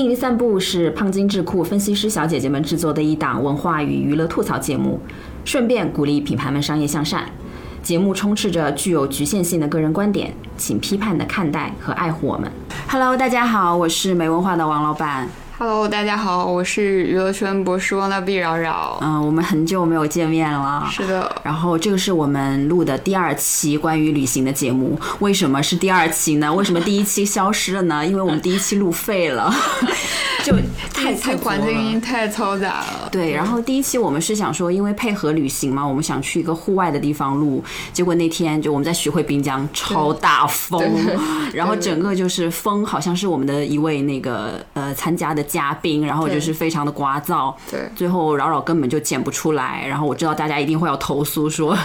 经营散步是胖金智库分析师小姐姐们制作的一档文化与娱乐吐槽节目，顺便鼓励品牌们商业向善。节目充斥着具有局限性的个人观点，请批判的看待和爱护我们。Hello，大家好，我是没文化的王老板。Hello，大家好，我是娱乐圈博士汪大碧扰扰。嗯、我们很久没有见面了。是的，然后这个是我们录的第二期关于旅行的节目。为什么是第二期呢？为什么第一期消失了呢？因为我们第一期录废了，就太环境了音太嘈杂了。对，然后第一期我们是想说，因为配合旅行嘛，我们想去一个户外的地方录。结果那天就我们在徐汇滨江，超大风，然后整个就是风，好像是我们的一位那个呃参加的嘉宾，然后就是非常的刮噪。对最后扰扰根本就剪不出来。然后我知道大家一定会要投诉说，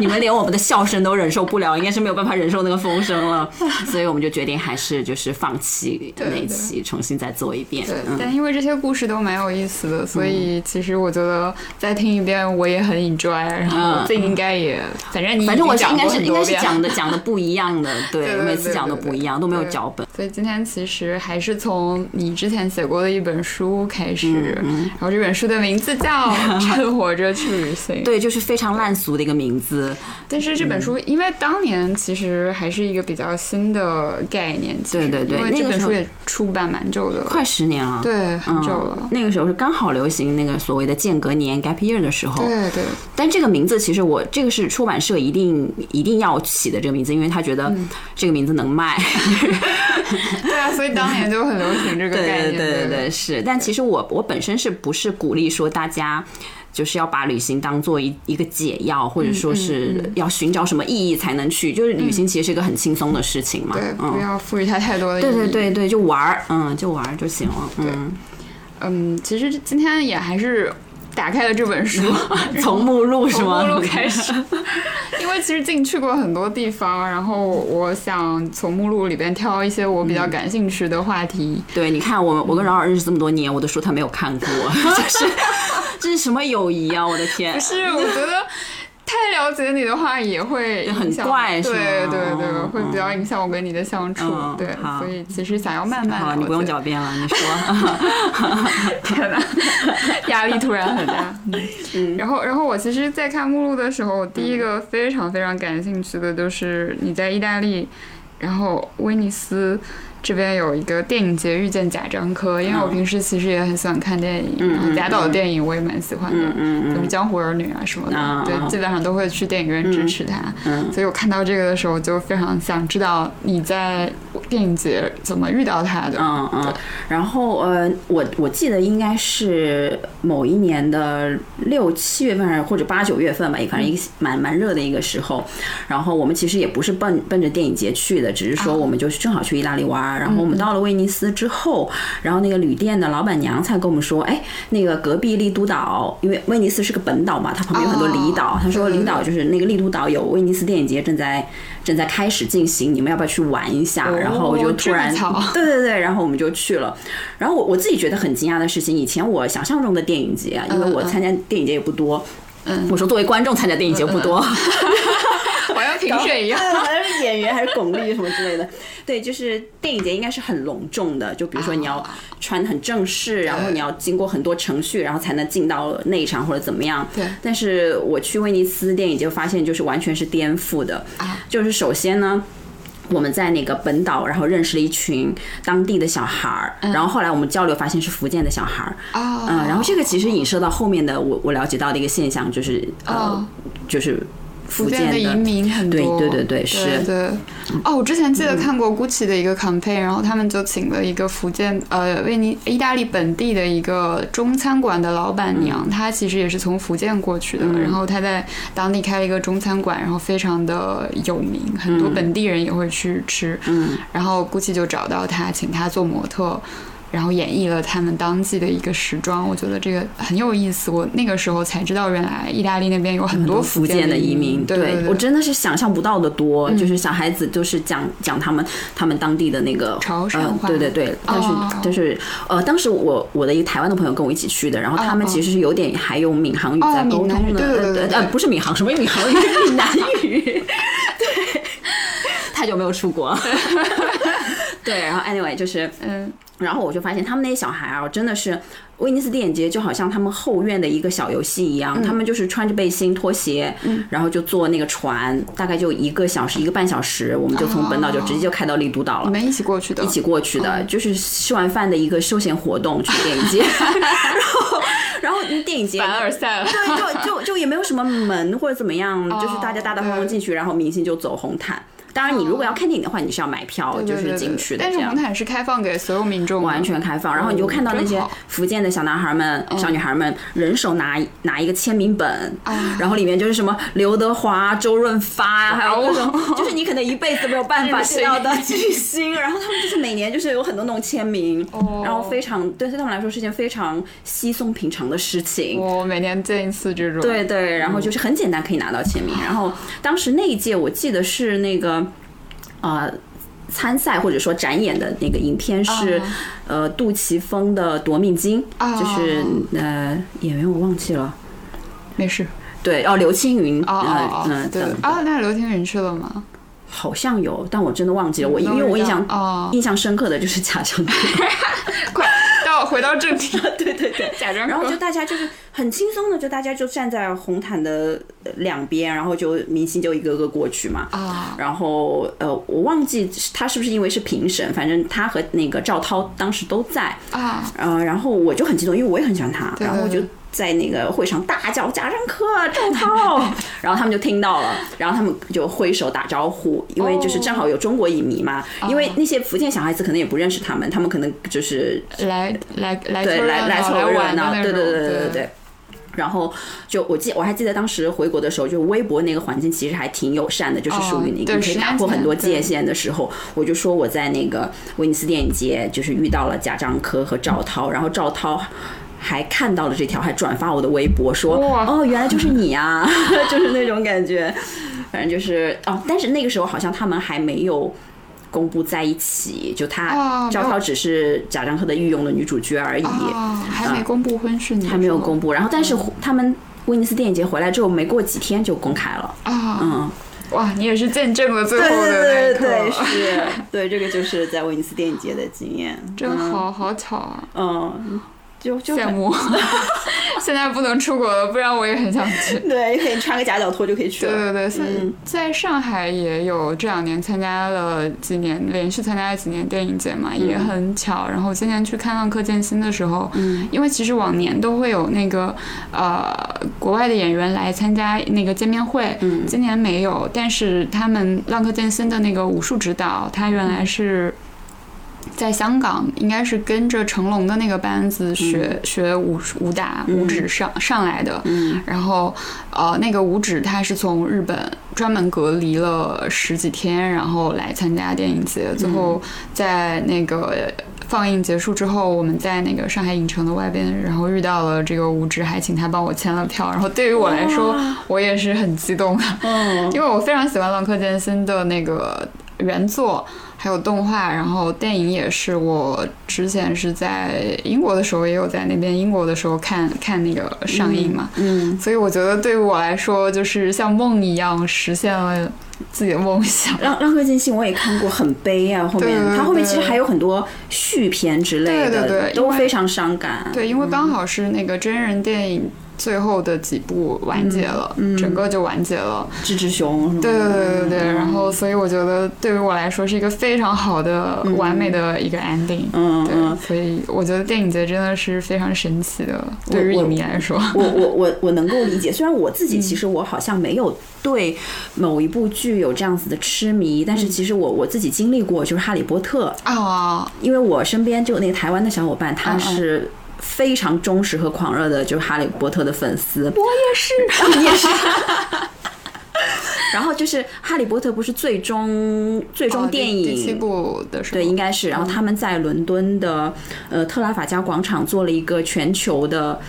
你们连我们的笑声都忍受不了，应该是没有办法忍受那个风声了。所以我们就决定还是就是放弃那一期，重新再做一遍。对，嗯。但因为这些故事都蛮有意思的，所以其实我觉得再听一遍我也很 enjoy，然后这应该也，反正你反正我经讲是应该是应该过很多遍是讲的讲的不一样的，对，每次讲的不一样，都没有脚本。所以今天其实还是从你之前写过的一本书开始，嗯然后这本书的名字叫《趁活着去旅行》。对，就是非常烂俗的一个名字。但是这本书，因为当年其实还是一个比较新的概念，对对对因为这本书也出版蛮久的了，快十年了，对，了。嗯，那个时候是刚好流行那个所谓的间隔年 gap year 的时候。对对，但这个名字其实我这个是出版社一定一定要起的这个名字，因为他觉得嗯这个名字能卖。对啊，所以当年就很流行这个概念。对对对，是。但其实我我本身是不是鼓励说大家。就是要把旅行当做一一个解药，或者嗯说是要寻找什么意义才能去。就是旅行其实是一个很轻松的事情嘛。对，嗯不要赋予它太多的意义。对对对对，就玩儿，嗯，就玩儿就行了，嗯。嗯，其实今天也还是打开了这本书，从目录是吗？从目录开始，因为其实进去过很多地方，然后我想从目录里边挑一些我比较感兴趣的话题。对，你看我我跟饶饶认识这么多年，我的书他没有看过，就是 这是什么友谊啊！我的天不，是，我觉得。太了解你的话，也会很影响怪对对对，嗯会比较影响我跟你的相处。嗯对，所以其实想要慢慢好你不用狡辩了，你说。天哪，压力突然很大。嗯，然后，然后我其实，在看目录的时候，第一个非常非常感兴趣的就是你在意大利，然后威尼斯。这边有一个电影节遇见贾樟柯，因为我平时其实也很喜欢看电影，然后贾导的电影我也蛮喜欢的，嗯就是《江湖儿女》啊什么的，啊对，基本上都会去电影院支持他。所以我看到这个的时候，就非常想知道你在电影节怎么遇到他的。嗯嗯，然后呃，我我记得应该是某一年的六七月份或者八九月份吧，也反正一个蛮蛮热的一个时候。然后我们其实也不是奔奔着电影节去的，只是说我们就是正好去意大利玩儿。然后我们到了威尼斯之后，然后那个旅店的老板娘才跟我们说，哎，那个隔壁丽都岛，因为威尼斯是个本岛嘛，它旁边有很多离岛。哦他说离岛就是那个丽都岛有威尼斯电影节正在正在开始进行，你们要不要去玩一下？然后我就突然对对对，然后我们就去了。然后我我自己觉得很惊讶的事情，以前我想象中的电影节啊，因为我参加电影节也不多。嗯，我说作为观众参加电影节不多，好像评审一样。好像是演员还是巩俐什么之类的。对，就是电影节应该是很隆重的，就比如说你要穿很正式，然后你要经过很多程序，然后才能进到内场或者怎么样。对但是我去威尼斯电影节发现，就是完全是颠覆的。就是首先呢。我们在那个本岛，然后认识了一群当地的小孩儿，然后后来我们交流发现是福建的小孩儿，哦。嗯，然后这个其实影射到后面的我我了解到的一个现象，就是呃哦，就是福福建的移民很多，对对对对是嗯对。哦，我之前记得看过 GUCCI 的一个 campaign，然后他们就请了一个福建呃威尼意大利本地的一个中餐馆的老板嗯娘，她其实也是从福建过去的，然后她在当地开了一个中餐馆，然后非常的有名，很多本地人也会去吃。嗯，然后 GUCCI 就找到她，请她做模特。然后演绎了他们当季的一个时装，我觉得这个很有意思。我那个时候才知道，原来意大利那边有很多福建的建移民，对对我真的是想象不到的多，就是小孩子就是讲讲他们他们当地的那个潮汕话。呃对对对，但是、哦但是呃，当时我我的一个台湾的朋友跟我一起去的，然后他们哦其实是有点还用闽航语哦在沟通的，对对对对。呃呃不是闽航，什么闽航语，闽南语，对，太久没有出国，对，然后 anyway 就是嗯然后我就发现他们那些小孩啊，真的是威尼斯电影节就好像他们后院的一个小游戏一样，他们就是穿着背心、拖鞋，然后就坐那个船，大概就一个小时、一个半小时，我们就从本岛就直接就开到丽都岛了。你们一起过去的？一起过去的，就是吃完饭的一个休闲活动，去电影节。然后，然后电影节凡尔赛了。对，就就就也没有什么门或者怎么样，就是大家大大方方进去，然后明星就走红毯。当然，你如果要看电影的话，你是要买票，就是进去的。但是红毯是开放给所有民众，完全开放。然后你就看到那些福建的小男孩们、小女孩们，人手拿拿一个签名本，然后里面就是什么刘德华、周润发，还有各种，就是你可能一辈子没有办法 见到的巨星。然后他们就是每年就是有很多那种签名，然后非常对他们来说是件非常稀松平常的事情。我每年见一次这种。对对，然后就是很简单可以拿到签名。然后当时那一届我记得是那个。啊，参赛或者说展演的那个影片是，呃，杜琪峰的《夺命金》，就是呃演员我忘记了，没事。对，哦，刘青云，哦嗯，对啊，那刘青云去了吗？好像有，但我真的忘记了。我因为我印象印象深刻的就是贾樟柯。快。回到正题，对 对对，假装。然后就大家就是很轻松的，就大家就站在红毯的两边，然后就明星就一个个过去嘛。啊。然后呃，我忘记他是不是因为是评审，反正他和那个赵涛当时都在。啊。呃，然后我就很激动，因为我也很喜欢他，然后我就。在那个会上大叫贾樟柯、赵涛，然后他们就听到了，然后他们就挥手打招呼，因为就是正好有中国影迷嘛。因为那些福建小孩子可能也不认识他们，他们可能就是来来来对来来凑热闹，对对对对对对。然后就我记我还记得当时回国的时候，就微博那个环境其实还挺友善的，就是属于你可以打破很多界限的时候。我就说我在那个威尼斯电影节就是遇到了贾樟柯和赵涛，然后赵涛。还看到了这条，还转发我的微博说：“哦，原来就是你啊！” 就是那种感觉，反正就是哦。但是那个时候好像他们还没有公布在一起，就他赵涛只是贾樟柯的御用的女主角而已，还没公布婚事，还没有公布。然后，但是他们威尼斯电影节回来之后，没过几天就公开了啊！嗯，哇，你也是见证了最后的那一刻，是，对，这个就是在威尼斯电影节的经验，真好好巧啊！嗯。就就羡慕，现在不能出国了，不然我也很想去。对，可以穿个夹脚拖就可以去了。对对对，在在上海也有这两年参加了几年，连续参加了几年电影节嘛，也很巧。然后今年去看《浪客剑心》的时候，因为其实往年都会有那个呃国外的演员来参加那个见面会，今年没有。但是他们《浪客剑心》的那个武术指导，他原来是。在香港，应该是跟着成龙的那个班子学学武武打武指上上来的。然后，呃，那个武指他是从日本专门隔离了十几天，然后来参加电影节。最后在那个放映结束之后，我们在那个上海影城的外边，然后遇到了这个武指，还请他帮我签了票。然后对于我来说，我也是很激动的，因为我非常喜欢《浪客剑心》的那个原作。还有动画，然后电影也是。我之前是在英国的时候，也有在那边英国的时候看看那个上映嘛。嗯。所以我觉得对于我来说，就是像梦一样实现了自己的梦想。浪浪客剑心我也看过，很悲啊。后面他后面其实还有很多续篇之类的，对对对都非常伤感。对，因为刚好是那个真人电影。最后的几部完结了，整个就完结了。志志雄，对对对对对。然后，所以我觉得对于我来说是一个非常好的、完美的一个 ending。嗯对，所以我觉得电影节真的是非常神奇的，对于影迷来说。我我我我能够理解，虽然我自己其实我好像没有对某一部剧有这样子的痴迷，但是其实我我自己经历过，就是《哈利波特》啊，因为我身边就那个台湾的小伙伴，他是。非常忠实和狂热的，就是哈利波特的粉丝。我也是，你 也是。然后就是哈利波特不是最终最终电影第七部的时候，对，应该是。然后他们在伦敦的呃特拉法加广场做了一个全球的。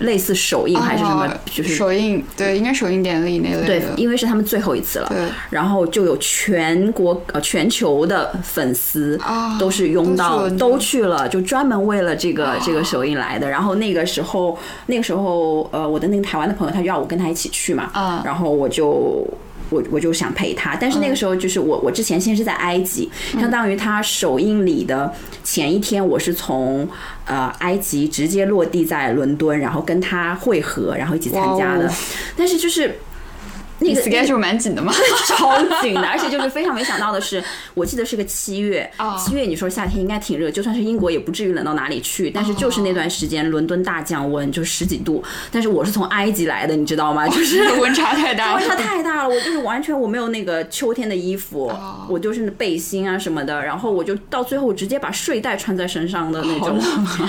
类似首映还是什么，就是首映，对，应该首映典礼那类的。对，因为是他们最后一次了。对。然后就有全国呃全球的粉丝都是拥到都去了，就专门为了这个这个首映来的。然后那个时候那个时候呃我的那个台湾的朋友他就要我跟他一起去嘛，然后我就。我我就想陪他。但是那个时候就是我我之前先是在埃及，相当于他首映礼的前一天，我是从呃埃及直接落地在伦敦，然后跟他会合，然后一起参加的。但是就是那个 schedule 蛮紧的嘛，超紧的，而且就是非常没想到的是，我记得是个七月，七月你说夏天应该挺热，就算是英国也不至于冷到哪里去，但是就是那段时间伦敦大降温，就十几度，但是我是从埃及来的，你知道吗？就是 温差太大，温差太大了，我就是完全我没有那个秋天的衣服，我就是背心啊什么的，然后我就到最后直接把睡袋穿在身上的那种，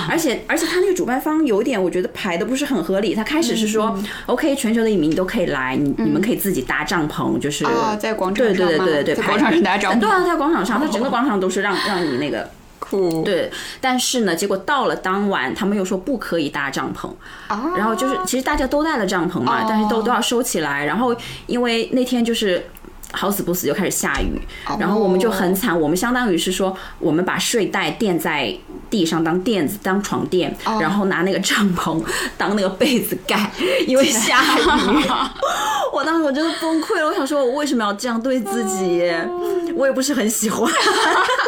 而且而且他那个主办方有点我觉得排的不是很合理，他开始是说 OK 全球的影迷你都可以来，你你们可以。自己搭帐篷，就是在广场上对对对对对在广场上搭帐篷。对啊，在广场上，它整个广场都是让让你那个 酷。对，但是呢，结果到了当晚，他们又说不可以搭帐篷。啊然后就是，其实大家都带了帐篷嘛，但是都都要收起来。然后因为那天就是。好死不死就开始下雨，然后我们就很惨。我们相当于是说，我们把睡袋垫在地上当垫子、当床垫，然后拿那个帐篷 当那个被子盖，因为下雨。我当时我真的崩溃了，我想说，我为什么要这样对自己？我也不是很喜欢。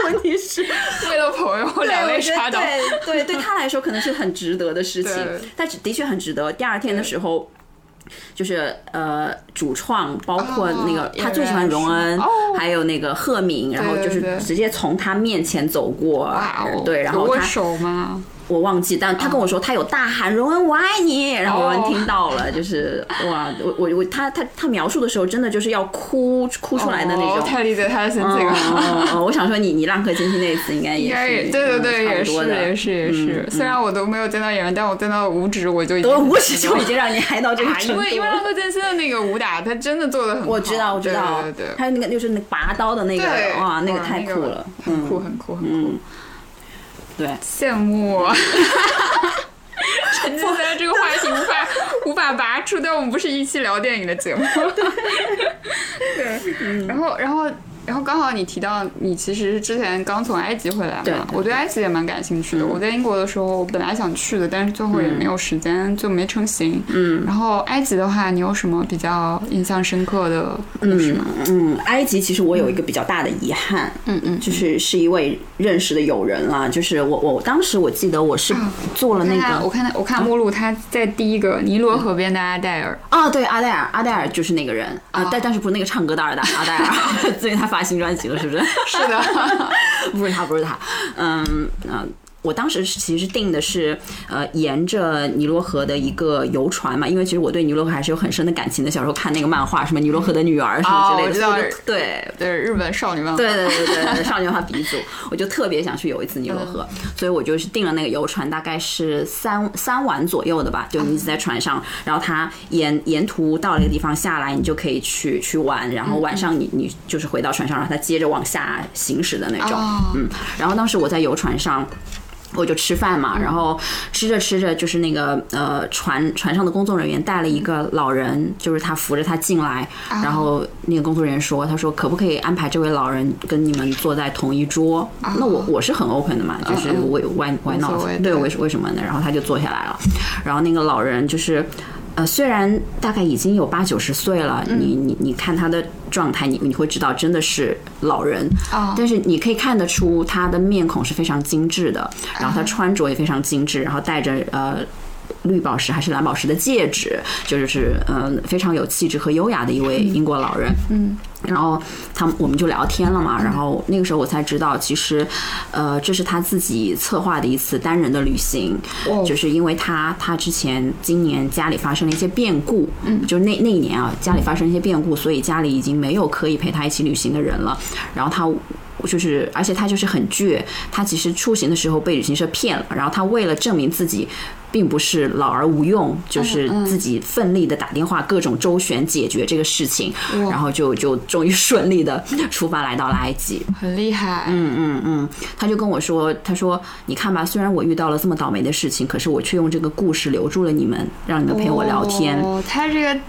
问题是，为了朋友，两位插刀。对对，对他来说可能是很值得的事情，但的确很值得。第二天的时候。就是呃，主创包括那个他最喜欢荣恩，还有那个赫敏，然后就是直接从他面前走过，对，然后他手吗？我忘记，但他跟我说他有大喊“荣恩我爱你”，然后荣恩听到了，就是哇，我我我他他他描述的时候真的就是要哭哭出来的那种，太理解他的心情了。我想说你你浪客剑心那一次应该也是，对对对，也是也是也是。虽然我都没有见到演员，但我见到五指我就已经五指就已经让你嗨到这个程度。因为因为浪客剑心的那个武打，他真的做的很好。我知道我知道，对对还有那个就是那拔刀的那个，哇，那个太酷了，很酷很酷很酷。对，羡慕，沉浸在这个话题无法无法拔出，但我们不是一期聊电影的节目。对，然后然后。然后刚好你提到你其实是之前刚从埃及回来嘛，我对埃及也蛮感兴趣的。我在英国的时候本来想去的，但是最后也没有时间，就没成行。嗯。然后埃及的话，你有什么比较印象深刻的故事吗？嗯，埃及其实我有一个比较大的遗憾，嗯嗯，就是是一位认识的友人啊，就是我我当时我记得我是做了那个，我看我看目录，他在第一个尼罗河边的阿黛尔。啊，对，阿黛尔，阿黛尔就是那个人啊，但但是不是那个唱歌的阿黛阿黛尔，所以他。发新专辑了，是不是？是的，不是他，不是他。嗯嗯，我当时其实定的是呃，沿着尼罗河的一个游船嘛，因为其实我对尼罗河还是有很深的感情的。小时候看那个漫画，什么尼罗河的女儿什么之类的，对对，日本少女漫画，对对对对，少女漫画鼻祖，我就特别想去游一次尼罗河，所以我就是订了那个游船，大概是三三晚左右的吧，就你在船上，然后它沿沿途到了一个地方下来，你就可以去去玩，然后晚上你你就是回到船上，让它接着往下行驶的那种，嗯，然后当时我在游船上。我就吃饭嘛，然后吃着吃着，就是那个呃船船上的工作人员带了一个老人，就是他扶着他进来，然后那个工作人员说，他说可不可以安排这位老人跟你们坐在同一桌？那我我是很 open 的嘛，就是我 why why not？对，为为什么呢？然后他就坐下来了，然后那个老人就是。呃，虽然大概已经有八九十岁了，你你你看他的状态，你你会知道真的是老人，但是你可以看得出他的面孔是非常精致的，然后他穿着也非常精致，然后戴着呃绿宝石还是蓝宝石的戒指，就是嗯非常有气质和优雅的一位英国老人，嗯。然后他们我们就聊天了嘛，然后那个时候我才知道，其实，呃，这是他自己策划的一次单人的旅行，就是因为他他之前今年家里发生了一些变故，嗯，就是那那一年啊，家里发生一些变故，所以家里已经没有可以陪他一起旅行的人了，然后他。就是，而且他就是很倔，他其实出行的时候被旅行社骗了，然后他为了证明自己并不是老而无用，就是自己奋力的打电话各种周旋解决这个事情，然后就就终于顺利的出发来到了埃及，很厉害。嗯嗯嗯，他就跟我说，他说你看吧，虽然我遇到了这么倒霉的事情，可是我却用这个故事留住了你们，让你们陪我聊天。哦，他这个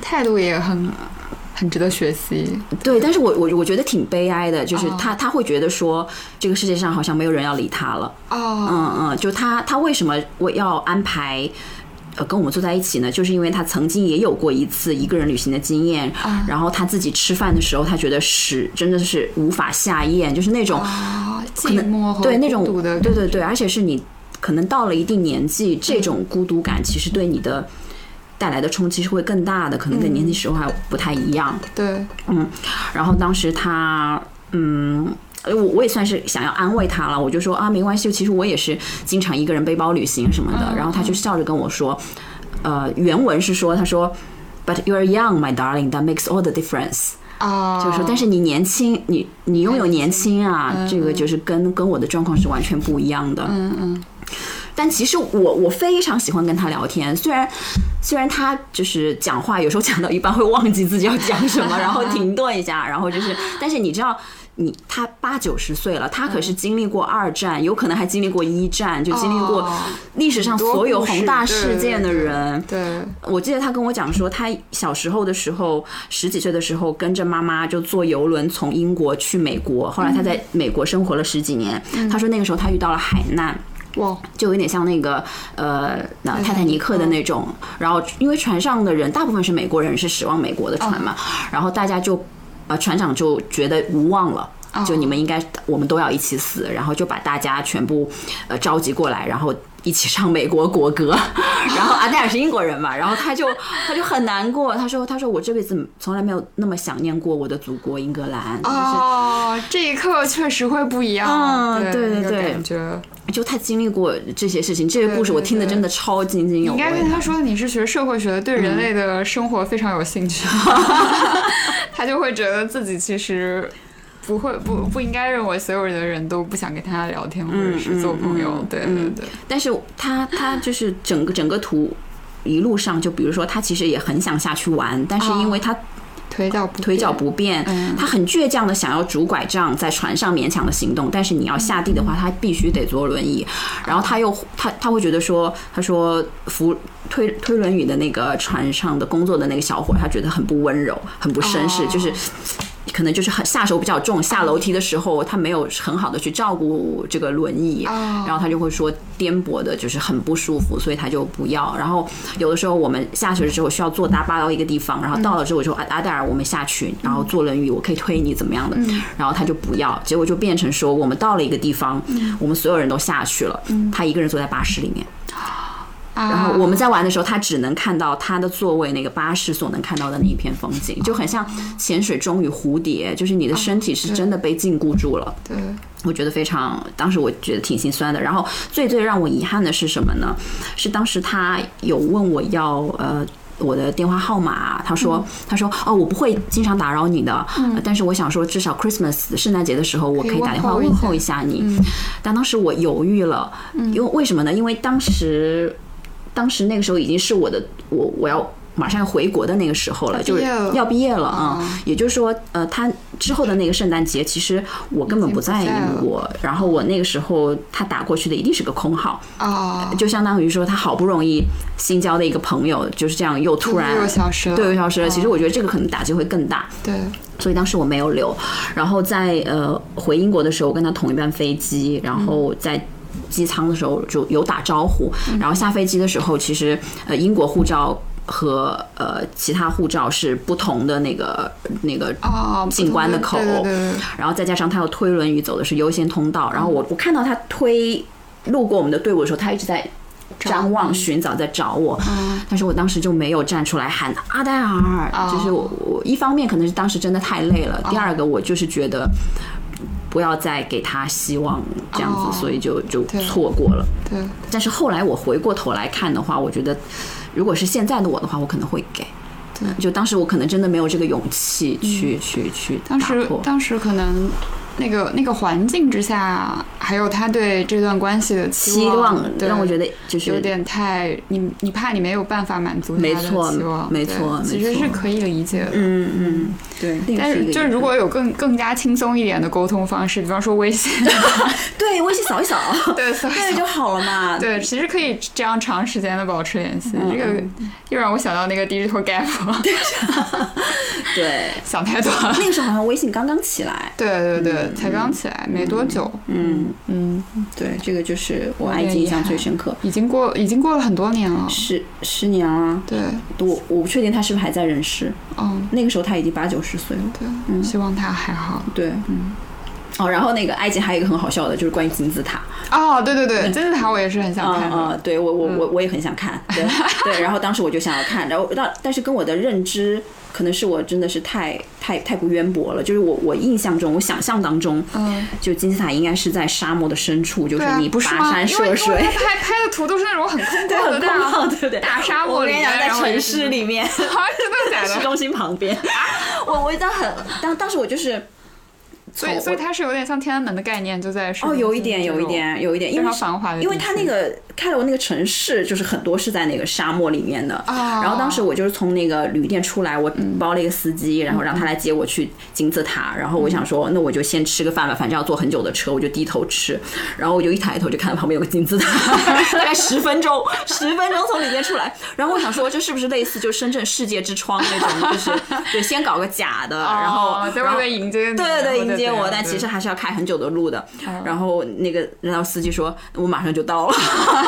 态度也很。很值得学习，对，但是我我我觉得挺悲哀的，就是他他会觉得说这个世界上好像没有人要理他了，哦，嗯嗯，就他他为什么我要安排呃跟我们坐在一起呢？就是因为他曾经也有过一次一个人旅行的经验，然后他自己吃饭的时候，他觉得屎真的是无法下咽，就是那种啊，寂寞和对那种孤独的对对对，而且是你可能到了一定年纪，这种孤独感其实对你的带来的冲击是会更大的，可能跟年轻时候还不太一样。对，嗯然后当时他，嗯。呃我我也算是想要安慰他了，我就说啊，没关系，其实我也是经常一个人背包旅行什么的。然后他就笑着跟我说，呃，原文是说，他说，But you're young, my darling, that makes all the difference。啊，就是说，但是你年轻，你你拥有年轻啊，这个就是跟跟我的状况是完全不一样的。嗯嗯，但其实我我非常喜欢跟他聊天，虽然虽然他就是讲话有时候讲到一半会忘记自己要讲什么，然后停顿一下，然后就是，但是你知道。你他八九十岁了，他可是经历过二战，有可能还经历过一战，就经历过哦历史上所有宏大事件的人。对，我记得他跟我讲说，他小时候的时候，十几岁的时候，跟着妈妈就坐游轮从英国去美国，后来他在美国生活了十几年。他说那个时候他遇到了海难。哇，就有点像那个呃，那泰坦尼克的那种。然后因为船上的人大部分是美国人，是驶往美国的船嘛，然后大家就呃船长就觉得无望了。就你们应该，我们都要一起死，然后就把大家全部呃召集过来，然后一起唱美国国歌。然后阿黛尔是英国人嘛，然后他就他就很难过，他说他说我这辈子从来没有那么想念过我的祖国英格兰。就是哦，这一刻确实会不一样，嗯对对对感觉。就他经历过这些事情，这些故事我听的真的超津津有味应该跟他说你是学社会学的，对人类的生活非常有兴趣 他就会觉得自己其实不会不不应该认为所有的人都不想跟他聊天或者是做朋友。对对对，但是他 他就是整个整个图一路上，就比如说他其实也很想下去玩，但是因为他腿脚不腿脚不便，嗯他很倔强的想要拄拐杖在船上勉强的行动，但是你要下地的话，他必须得坐轮椅。然后他又他他会觉得说，他说扶推推轮椅的那个船上的工作的那个小伙，他觉得很不温柔，很不绅士，哦就是。可能就是很下手比较重，下楼梯的时候他没有很好的去照顾这个轮椅，哦。然后他就会说颠簸的，就是很不舒服，所以他就不要。然后有的时候我们下去了之后需要坐大巴到一个地方，然后到了之后我说阿阿黛尔，我们下去，然后坐轮椅，我可以推你怎么样的，然后他就不要，结果就变成说我们到了一个地方，我们所有人都下去了，他一个人坐在巴士里面。然后我们在玩的时候，他只能看到他的座位那个巴士所能看到的那一片风景，就很像潜水钟与蝴蝶，就是你的身体是真的被禁锢住了。对，我觉得非常，当时我觉得挺心酸的。然后最最让我遗憾的是什么呢？是当时他有问我要呃。我的电话号码，他说，他说，哦，我不会经常打扰你的，呃但是我想说，至少 Christmas 圣诞节的时候，我可以打电话问候一下你。但当时我犹豫了，因为为什么呢？因为当时，当时那个时候已经是我的，我我要。马上要回国的那个时候了，就是要毕业了啊、也就是说，呃，他之后的那个圣诞节，其实我根本不在英国，然后我那个时候他打过去的一定是个空号，哦，就相当于说他好不容易新交的一个朋友，就是这样又突然又消失了，对又消失了。其实哦我觉得这个可能打击会更大，对，所以当时我没有留。然后在呃回英国的时候，我跟他同一班飞机，然后在。机舱的时候就有打招呼，然后下飞机的时候，其实呃英国护照和呃其他护照是不同的那个那个哦，进关的口，对对对对。然后再加上他要推轮椅走的是优先通道，然后我我看到他推路过我们的队伍的时候，他一直在张望寻找，在找我，但是我当时就没有站出来喊阿黛尔，就是我我一方面可能是当时真的太累了，第二个我就是觉得。不要再给他希望，这样子，哦。所以就就错过了。对，但是后来我回过头来看的话，我觉得如果是现在的我的话，我可能会给。对。就当时我可能真的没有这个勇气去、去去当时当时可能那个那个环境之下，还有他对这段关系的期望，望对让我觉得就是有点太你你怕你没有办法满足他的期望，对没错其实是可以理解的。嗯嗯对，但是就是如果有更更加轻松一点的沟通方式，比方说微信，对微信扫一扫，对扫一扫 就好了嘛。对，其实可以这样长时间的保持联系。嗯这个又让我想到那个 digital gap，对，想太多了。那个时候好像微信刚刚起来。对对对，才刚起来没多久。嗯嗯，对，这个就是我埃及印象最深刻。已经过已经过了很多年了，十十年了。对，我我不确定他是不是还在人世。嗯，那个时候他已经八九十岁了。对，嗯，希望他还好。对，嗯。哦，然后那个埃及还有一个很好笑的，就是关于金字塔。哦，对对对，金字塔我也是很想看。嗯，对我我我我也很想看。对 对，然后当时我就想要看，然后但但是跟我的认知，可能是我真的是太太太不渊博了。就是我我印象中，我想象当中，嗯，就金字塔应该是在沙漠的深处，就是你不跋山涉水。拍拍的图都是那种很空旷的大，对不对？大沙漠里面，在城市里面，真的假的？市中心旁边。我我当很当当时我就是。所以，所以它是有点像天安门的概念，就在哦，有一点，有一点，有一点，因为繁华的，因为它那个开罗那个城市，就是很多是在那个沙漠里面的。啊然后当时我就是从那个旅店出来，我包了一个司机，然后让他来接我去金字塔。然后我想说，那我就先吃个饭吧，反正要坐很久的车，我就低头吃。然后我就一抬头就看到旁边有个金字塔，大概十分钟，十分钟从里面出来。然后我想说，这是不是类似就深圳世界之窗那种，就是 对，先搞个假的，然后在外面迎接，对对对，迎接我，但其实还。是要开很久的路的，然后那个然后司机说，我马上就到了。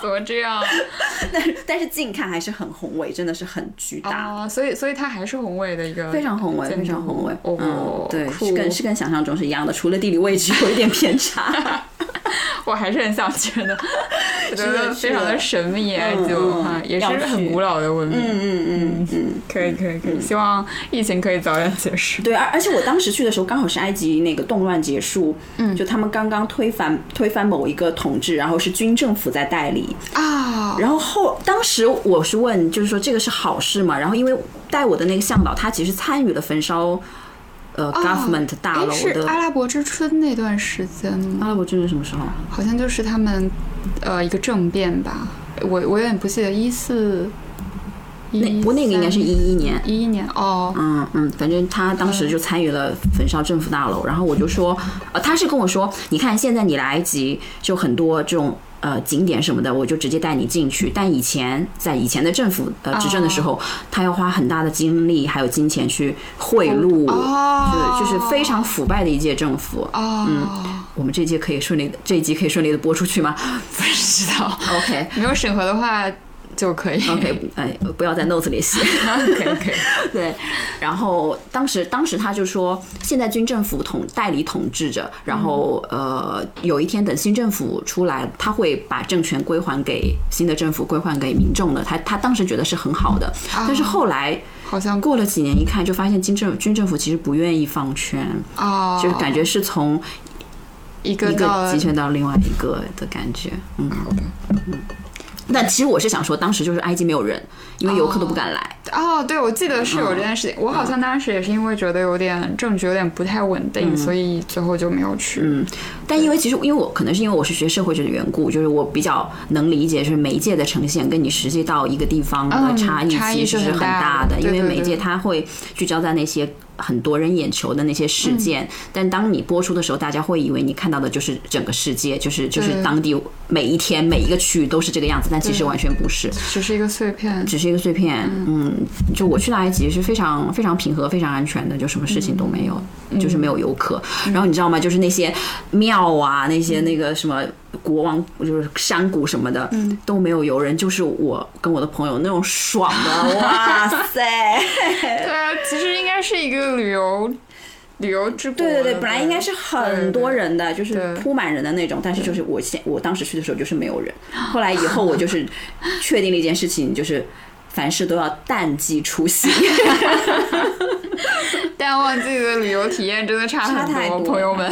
怎么这样？但但是近看还是很宏伟，真的是很巨大。所以所以它还是宏伟的一个，非常宏伟，非常宏伟。哦，对，是跟是跟想象中是一样的，除了地理位置有一点偏差。我还是很想去的，我觉得 非常的神秘埃及文化，也是很古老的文明。嗯嗯嗯嗯，可以可以可以，希望疫情可以早点结束。对，而而且我当时去的时候刚好是埃及那个动乱结束，嗯，就他们刚刚推翻推翻某一个统治，然后是军政府在代理啊。然后后当时我是问，就是说这个是好事嘛？然后因为带我的那个向导他其实参与了焚烧。呃，government 大楼的阿拉伯之春那段时间吗？阿拉伯之春什么时候？好像就是他们呃一个政变吧，我我有点不记得一四，那不那个应该是一一年，一一年哦，嗯嗯，反正他当时就参与了焚烧政府大楼，然后我就说，呃，他是跟我说，你看现在你来埃及就很多这种。呃，景点什么的，我就直接带你进去。但以前在以前的政府呃执政的时候，他要花很大的精力还有金钱去贿赂，就就是非常腐败的一届政府。嗯，我们这届可以顺利，这一集可以顺利的播出去吗？不知道。OK，没有审核的话。就可以，OK，哎，不要在 notes 里写，OK OK。对，然后当时当时他就说，现在军政府统代理统治着，然后呃，有一天等新政府出来，他会把政权归还给新的政府，归还给民众的。他他当时觉得是很好的，但是后来好像过了几年，一看就发现军政军政府其实不愿意放权，哦，就是感觉是从一个一个集权到另外一个的感觉。嗯，好的，嗯。但其实我是想说，当时就是埃及没有人，因为游客都不敢来。哦，对，我记得是有这件事情。我好像当时也是因为觉得有点政局有点不太稳定，所以最后就没有去。嗯，但因为其实因为我可能是因为我是学社会学的缘故，就是我比较能理解，就是媒介的呈现跟你实际到一个地方的差异其实是很大的，因为媒介它会聚焦在那些。很多人眼球的那些事件，但当你播出的时候，大家会以为你看到的就是整个世界，就是就是当地每一天每一个区域都是这个样子，但其实完全不是，只是一个碎片，只是一个碎片。嗯，就我去的埃及是非常非常平和、非常安全的，就什么事情都没有，就是没有游客。然后你知道吗？就是那些庙啊，那些那个什么。国王就是山谷什么的都没有游人，就是我跟我的朋友那种爽的，哇塞！对啊，其实应该是一个旅游旅游之国。对对对，本来应该是很多人的，就是铺满人的那种，但是就是我现我当时去的时候就是没有人。后来以后我就是确定了一件事情，就是凡事都要淡季出行。淡旺季的旅游体验真的差很多，朋友们，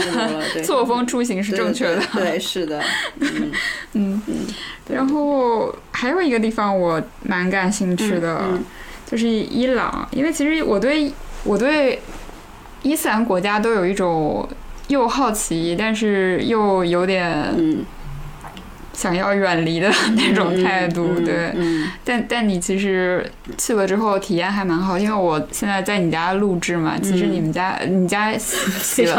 错峰出行是正确的。对，是的。嗯嗯。然后还有一个地方我蛮感兴趣的，就是伊朗，因为其实我对我对伊斯兰国家都有一种又好奇，但是又有点想要远离的那种态度，对。嗯但但你其实去了之后体验还蛮好，因为我现在在你家录制嘛，其实你们家你家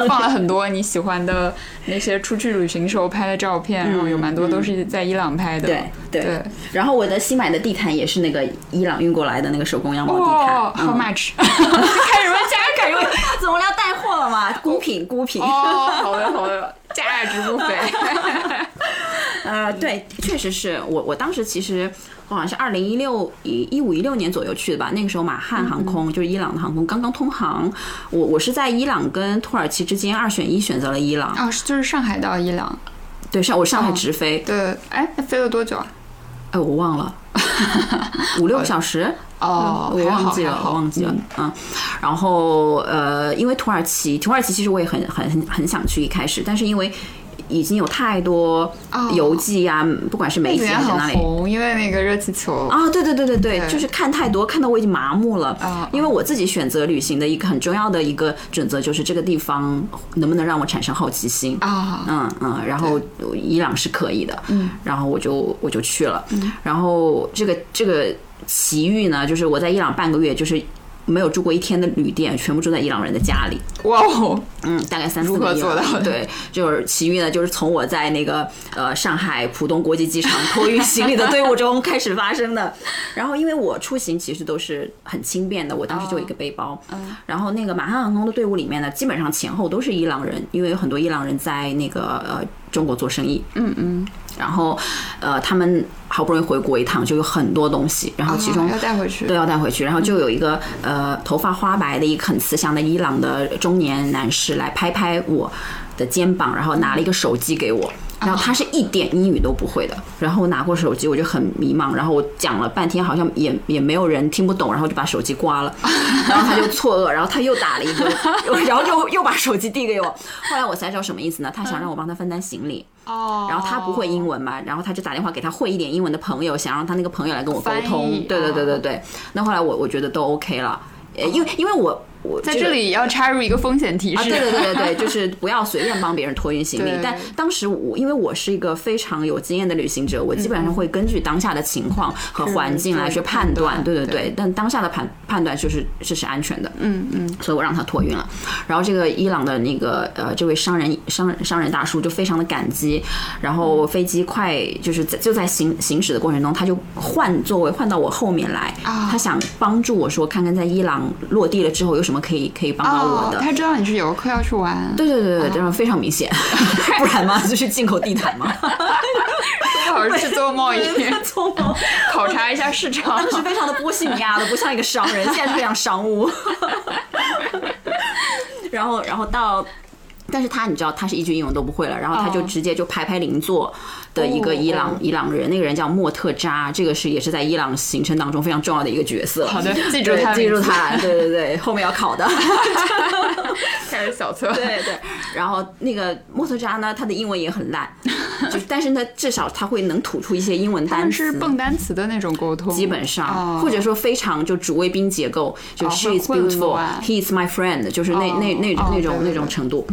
放了很多你喜欢的那些出去旅行时候拍的照片，然后有蛮多都是在伊朗拍的。对对对。然后我的新买的地毯也是那个伊朗运过来的那个手工羊毛地毯。哇，How much？开什么价？开什么？怎么要带货了嘛？孤品孤品。哦，好的好的，价值不菲。呃，对，确实是我我当时其实我好像是二零一六一一五一六年左右去的吧，那个时候马汉航空、就是伊朗的航空刚刚通航，我我是在伊朗跟土耳其之间二选一选择了伊朗。哦，就是上海到伊朗。对，上我上海直飞。对，哎，那飞了多久啊？哎，我忘了，五六个小时。哦，我忘记了，我忘记了，嗯，然后呃，因为土耳其，土耳其其实我也很很很很想去一开始，但是因为已经有太多游记啊，不管是媒体还是哪里，红，因为那个热气球。啊，对对对对对，就是看太多，看到我已经麻木了。啊，因为我自己选择旅行的一个很重要的一个准则就是这个地方能不能让我产生好奇心。啊，嗯嗯，然后伊朗是可以的，嗯，然后我就我就去了，嗯，然后这个这个。奇遇呢，就是我在伊朗半个月，就是没有住过一天的旅店，全部住在伊朗人的家里。哇哦，嗯，大概三四如何做到的？对，就是奇遇呢，就是从我在那个呃上海浦东国际机场托运行李的队伍中开始发生的。然后因为我出行其实都是很轻便的，我当时就一个背包。嗯。然后那个马汉航空的队伍里面呢，基本上前后都是伊朗人，因为有很多伊朗人在那个呃中国做生意。嗯嗯。然后，呃，他们好不容易回国一趟，就有很多东西，然后其中要带回去，都要带回去。然后就有一个呃，头发花白的一个很慈祥的伊朗的中年男士来拍拍我的肩膀，然后拿了一个手机给我。然后他是一点英语都不会的，然后我拿过手机我就很迷茫，然后我讲了半天好像也也没有人听不懂，然后就把手机挂了，然后他就错愕，然后他又打了一个，然后又又把手机递给我，后来我才知道什么意思呢？他想让我帮他分担行李，哦，然后他不会英文嘛，然后他就打电话给他会一点英文的朋友，想让他那个朋友来跟我沟通，对对对对对，那后来我我觉得都 OK 了，呃，因为因为我。我在这里要插入一个风险提示，对对对对对，就是不要随便帮别人托运行李。但当时我因为我是一个非常有经验的旅行者，我基本上会根据当下的情况和环境来去判断，对对对。但当下的判判断就是这是安全的，嗯嗯，所以我让他托运了。然后这个伊朗的那个呃这位商人商商人大叔就非常的感激。然后飞机快就是在就在行行驶的过程中，他就换座位换到我后面来，他想帮助我说看看在伊朗落地了之后有什么可以可以帮到我的。他知道你是游客要去玩，对对对对，这样非常明显，不然嘛就是进口地毯嘛，不好是做贸易，做贸考察一下市场，当时非常的波西米亚的，不像一个商人，现在是非常商务。然后然后到。但是他你知道他是一句英文都不会了，然后他就直接就排排邻座的一个伊朗伊朗人，那个人叫莫特扎，这个是也是在伊朗行程当中非常重要的一个角色。好的，记住他，记住他，对对对，后面要考的。开始小测。对对，然后那个莫特扎呢，他的英文也很烂，就是但是呢，至少他会能吐出一些英文单词。是蹦单词的那种沟通，基本上，或者说非常就主谓宾结构，就 She is beautiful, he is my friend，就是那那那那种那种程度。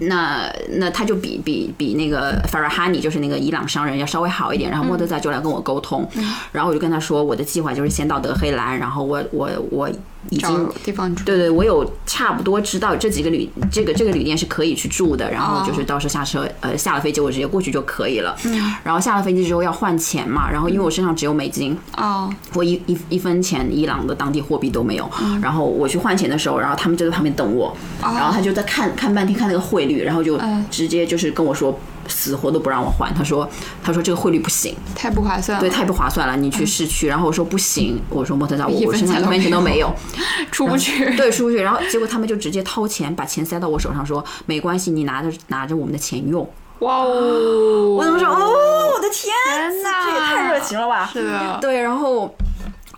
那那他就比比比那个 Farahani 就是那个伊朗商人要稍微好一点，然后莫德扎就来跟我沟通，然后我就跟他说我的计划就是先到德黑兰，然后我我我。已经地方住，对对，我有差不多知道这几个旅，这个这个旅店是可以去住的。然后就是到时候下车，呃，下了飞机我直接过去就可以了。嗯。然后下了飞机之后要换钱嘛，然后因为我身上只有美金，哦，我一一一分钱伊朗的当地货币都没有。嗯。然后我去换钱的时候，然后他们就在旁边等我，然后他就在看看半天看那个汇率，然后就直接就是跟我说。死活都不让我换，他说，他说这个汇率不行，太不划算了，对，太不划算了。你去市区，然后我说不行，我说莫特扎，我身上一分钱都没有，出不去，对，出不去。然后结果他们就直接掏钱，把钱塞到我手上，说没关系，你拿着拿着我们的钱用。哇哦！我怎么说？哦，我的天哪，这也太热情了吧！是的，对。然后，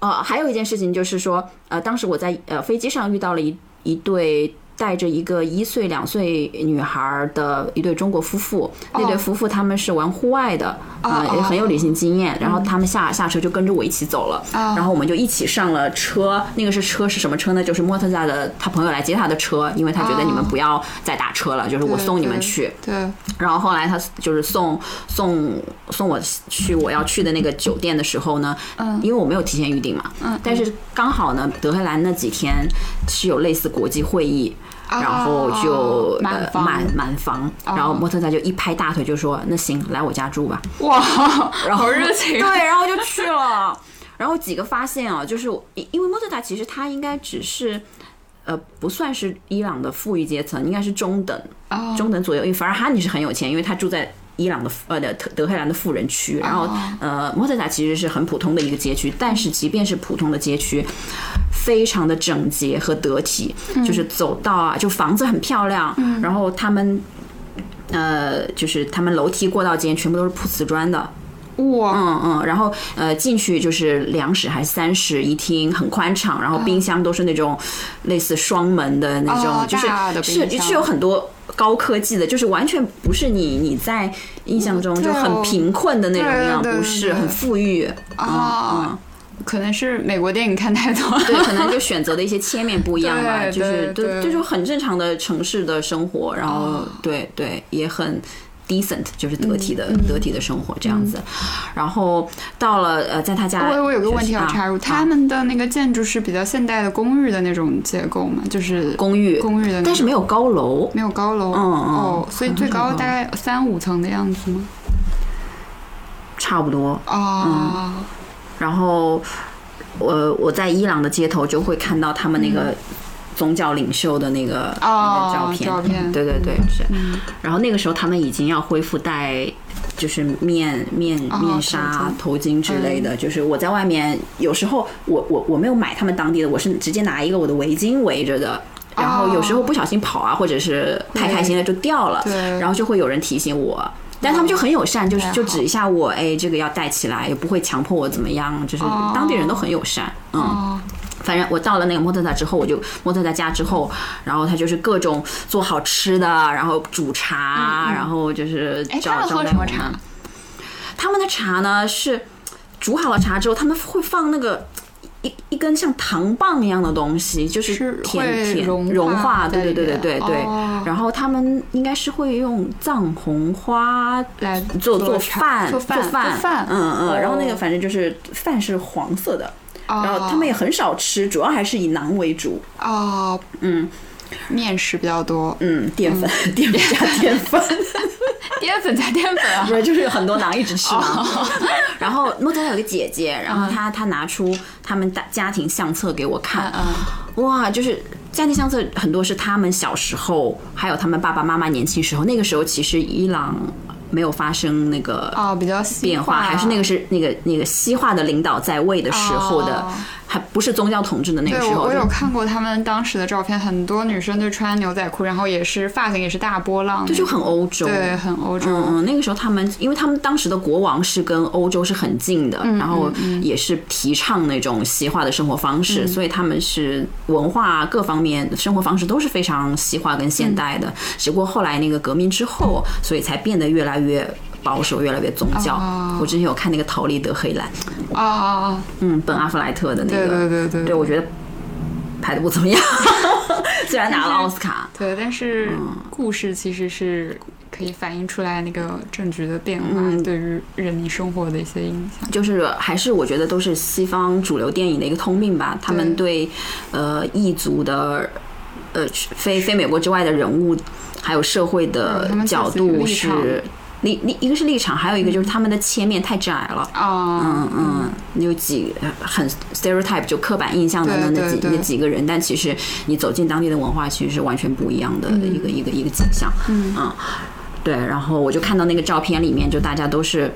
呃，还有一件事情就是说，呃，当时我在呃飞机上遇到了一一对。带着一个一岁两岁女孩的一对中国夫妇，那对夫妇他们是玩户外的，啊、也很有旅行经验。然后他们下下车就跟着我一起走了，然后我们就一起上了车。那个是车是什么车呢？就是莫特萨的他朋友来接他的车，因为他觉得你们不要再打车了，就是我送你们去。对，然后后来他就是送送送我去我要去的那个酒店的时候呢，嗯因为我没有提前预定嘛，嗯但是刚好呢，德黑兰那几天是有类似国际会议。然后就哦满满满房，然后莫特仔就一拍大腿就说：“那行，来我家住吧。”哇，然后好热情啊对，然后就去了。然后几个发现啊，就是因因为莫特塔其实他应该只是。呃，不算是伊朗的富裕阶层，应该是中等，哦中等左右。因为法尔哈尼是很有钱，因为他住在伊朗的呃的德黑兰的富人区。然后哦呃，莫特塔其实是很普通的一个街区，但是即便是普通的街区，非常的整洁和得体，就是走道啊，就房子很漂亮，然后他们呃，就是他们楼梯过道间全部都是铺瓷砖的，哇，嗯嗯，然后呃进去就是两室还是三室一厅，很宽敞，然后冰箱都是那种类似双门的那种，哦就是是是有很多高科技的，就是完全不是你你在印象中就很贫困的那种样，不是很富裕，啊嗯可能是美国电影看太多了，对，可能就选择的一些切面不一样吧，就是对这就就是很正常的城市的生活，然后对对也很。Decent 就是得体的、得体的生活这样子，然后到了呃，在他家，我我有个问题要插入，啊他们的那个建筑是比较现代的公寓的那种结构嘛，就是公寓，公寓的，但是没有高楼，没有高楼，嗯嗯哦，所以最高大概三五层的样子吗？差不多。哦，然后，我我在伊朗的街头就会看到他们那个宗教领袖的那个、那哦个照片，照片。对对对，是。嗯然后那个时候他们已经要恢复戴。就是面面哦面纱、头巾。之类的，就是我在外面有时候我我我没有买他们当地的，我是直接拿一个我的围巾围着的，然后有时候不小心跑啊，或者是太开心了就掉了，然后就会有人提醒我。但他们就很友善，就是就指一下我，哎，这个要戴起来，也不会强迫我怎么样，就是当地人都很友善，嗯。哦，反正我到了那个莫特萨之后，我就莫特萨家之后，然后他就是各种做好吃的，然后煮茶，然后就是哎，招他们喝招待我们什么茶？他们的茶呢是煮好了茶之后，他们会放那个一一根像糖棒一样的东西，就是是甜甜融化融化，对对对对对对。哦。然后他们应该是会用藏红花来做做饭做饭饭做饭。嗯嗯，然后那哦个反正就是饭是黄色的，然然后他们也很少吃，主要还是以馕为主。哦，嗯面食比较多，嗯，淀粉，淀粉加 淀粉，淀粉加淀粉啊不，是就是有很多馕，一直吃馕。哦。然后诺特有个姐姐，然后她她拿出他们大家庭相册给我看，嗯。哇，就是家庭相册很多是他们小时候，还有他们爸爸妈妈年轻时候，那个时候其实伊朗没有发生那个哦，比较变化，还是那个是那个那个西化的领导在位的时候的，哦还不是宗教统治的那个，时候。就我我有看过他们当时的照片，很多女生就穿牛仔裤，然后也是发型也是大波浪，这就很欧洲，对，很欧洲。嗯嗯，那个时候他们，因为他们当时的国王是跟欧洲是很近的，嗯然后也是提倡那种西化的生活方式，嗯所以他们是文化各方面生活方式都是非常西化跟现代的。只不过后来那个革命之后，所以才变得越来越。保守越来越宗教。哦我之前有看那个《逃离德黑兰》，啊啊啊！嗯，本阿弗莱特的那个，对对对对对我觉得拍的不怎么样，虽然拿了奥斯卡。对，但是嗯故事其实是可以反映出来那个政局的变化嗯对于人民生活的一些影响。就是还是我觉得都是西方主流电影的一个通病吧，他们对呃异族的呃非非美国之外的人物，还有社会嗯的角度是立立一个是立场，还有一个就是他们的切面太窄了。啊，嗯嗯，有几很 stereotype 就刻板印象的那那几那几个人，但其实你走进当地的文化，其实是完全不一样的一个、一个一个景象。嗯。对，然后我就看到那个照片里面，就大家都是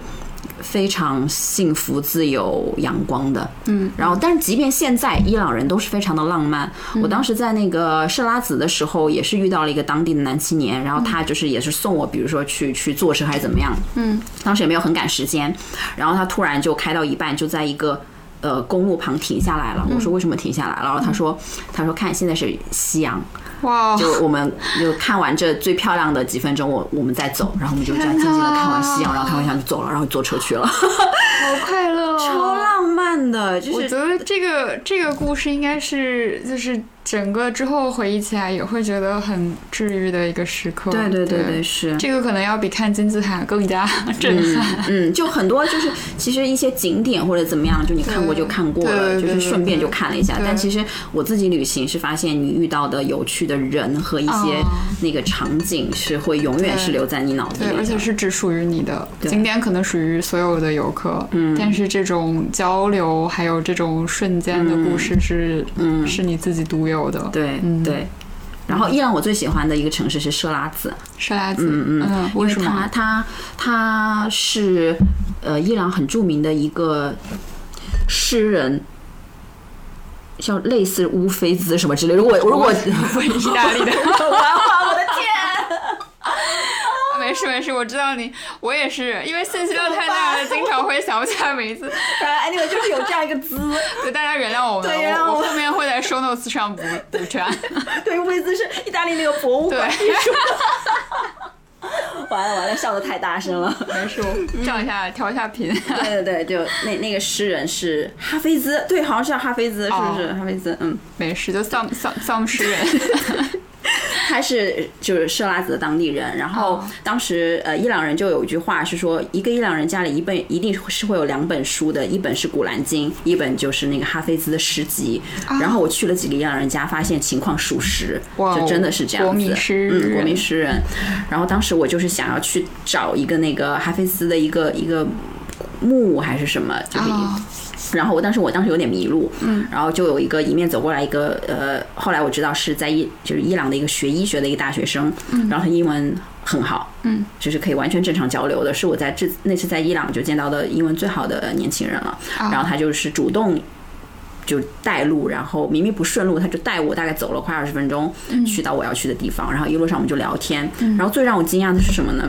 非常幸福、自由、阳光的。嗯，然后，但是即便现在，伊朗人都是非常的浪漫。嗯我当时在那个设拉子的时候，也是遇到了一个当地的男青年，然后他就是也是送我，比如说去去坐车还是怎么样。嗯，当时也没有很赶时间，然后他突然就开到一半，就在一个呃公路旁停下来了。我说为什么停下来了？然后他说他说看现在是夕阳，哇，就我们就看完这最漂亮的几分钟，我我们再走，然后我们就这样静静的看完夕阳，然后看完夕阳就走了，然后坐车去了，好快乐、哦，超浪漫的，就是我觉得这个这个故事应该是就是整个之后回忆起来也会觉得很治愈的一个时刻。对对对对对是。这个可能要比看金字塔更加 震撼。嗯，就很多就是其实一些景点或者怎么样，就你看过就看过了，就是顺便就看了一下。但其实我自己旅行是发现，你遇到的有趣的人和一些哦那个场景是会永远是留在你脑子，里的。而且是只属于你的对景点，可能属于所有的游客。嗯，但是这种交流还有这种瞬间的故事是，嗯是你自己独有的。，对、嗯对。然后伊朗我最喜欢的一个城市是设拉子，设拉子，嗯嗯嗯，为什它么？它它是呃伊朗很著名的一个诗人，像类似乌菲兹什么之类。如果如果意大利的，哇，我的天！没事没事，我知道你，我也是，因为信息量太大了，经常会想不起来名字。哎，那个就是有这样一个滋，对，大家原谅我们，对原谅我我我后面会在 show notes 上补 补全。对，乌菲兹是意大利那个博物馆艺术。完了完了，笑的太大声了。没事，我降一下，调一下频。对对对，就那那个诗人是哈菲兹，对，好像是叫哈菲兹，是不是？哦哈菲兹，嗯，没事，就 some some some 诗人。他是就是设拉子的当地人，然后哦当时呃伊朗人就有一句话是说，一个伊朗人家里一本一定是会有两本书的，一本是《古兰经》，一本就是那个哈菲兹的诗集。然后我去了几个伊朗人家，发现情况属实，就真的是这样子。国民诗嗯，人国民诗人。然后当时我就是想要去找一个那个哈菲兹的一个一个墓还是什么，就是然后我当时我当时有点迷路，嗯，然后就有一个迎面走过来一个呃，后来我知道是在伊就是伊朗的一个学医学的一个大学生，嗯，然后他英文很好，嗯，就是可以完全正常交流的，是我在这那次在伊朗就见到的英文最好的年轻人了，啊然后他就是主动。就带路，然后明明不顺路，他就带我大概走了快二十分钟，去到我要去的地方。然后一路上我们就聊天，然后最让我惊讶的是什么呢？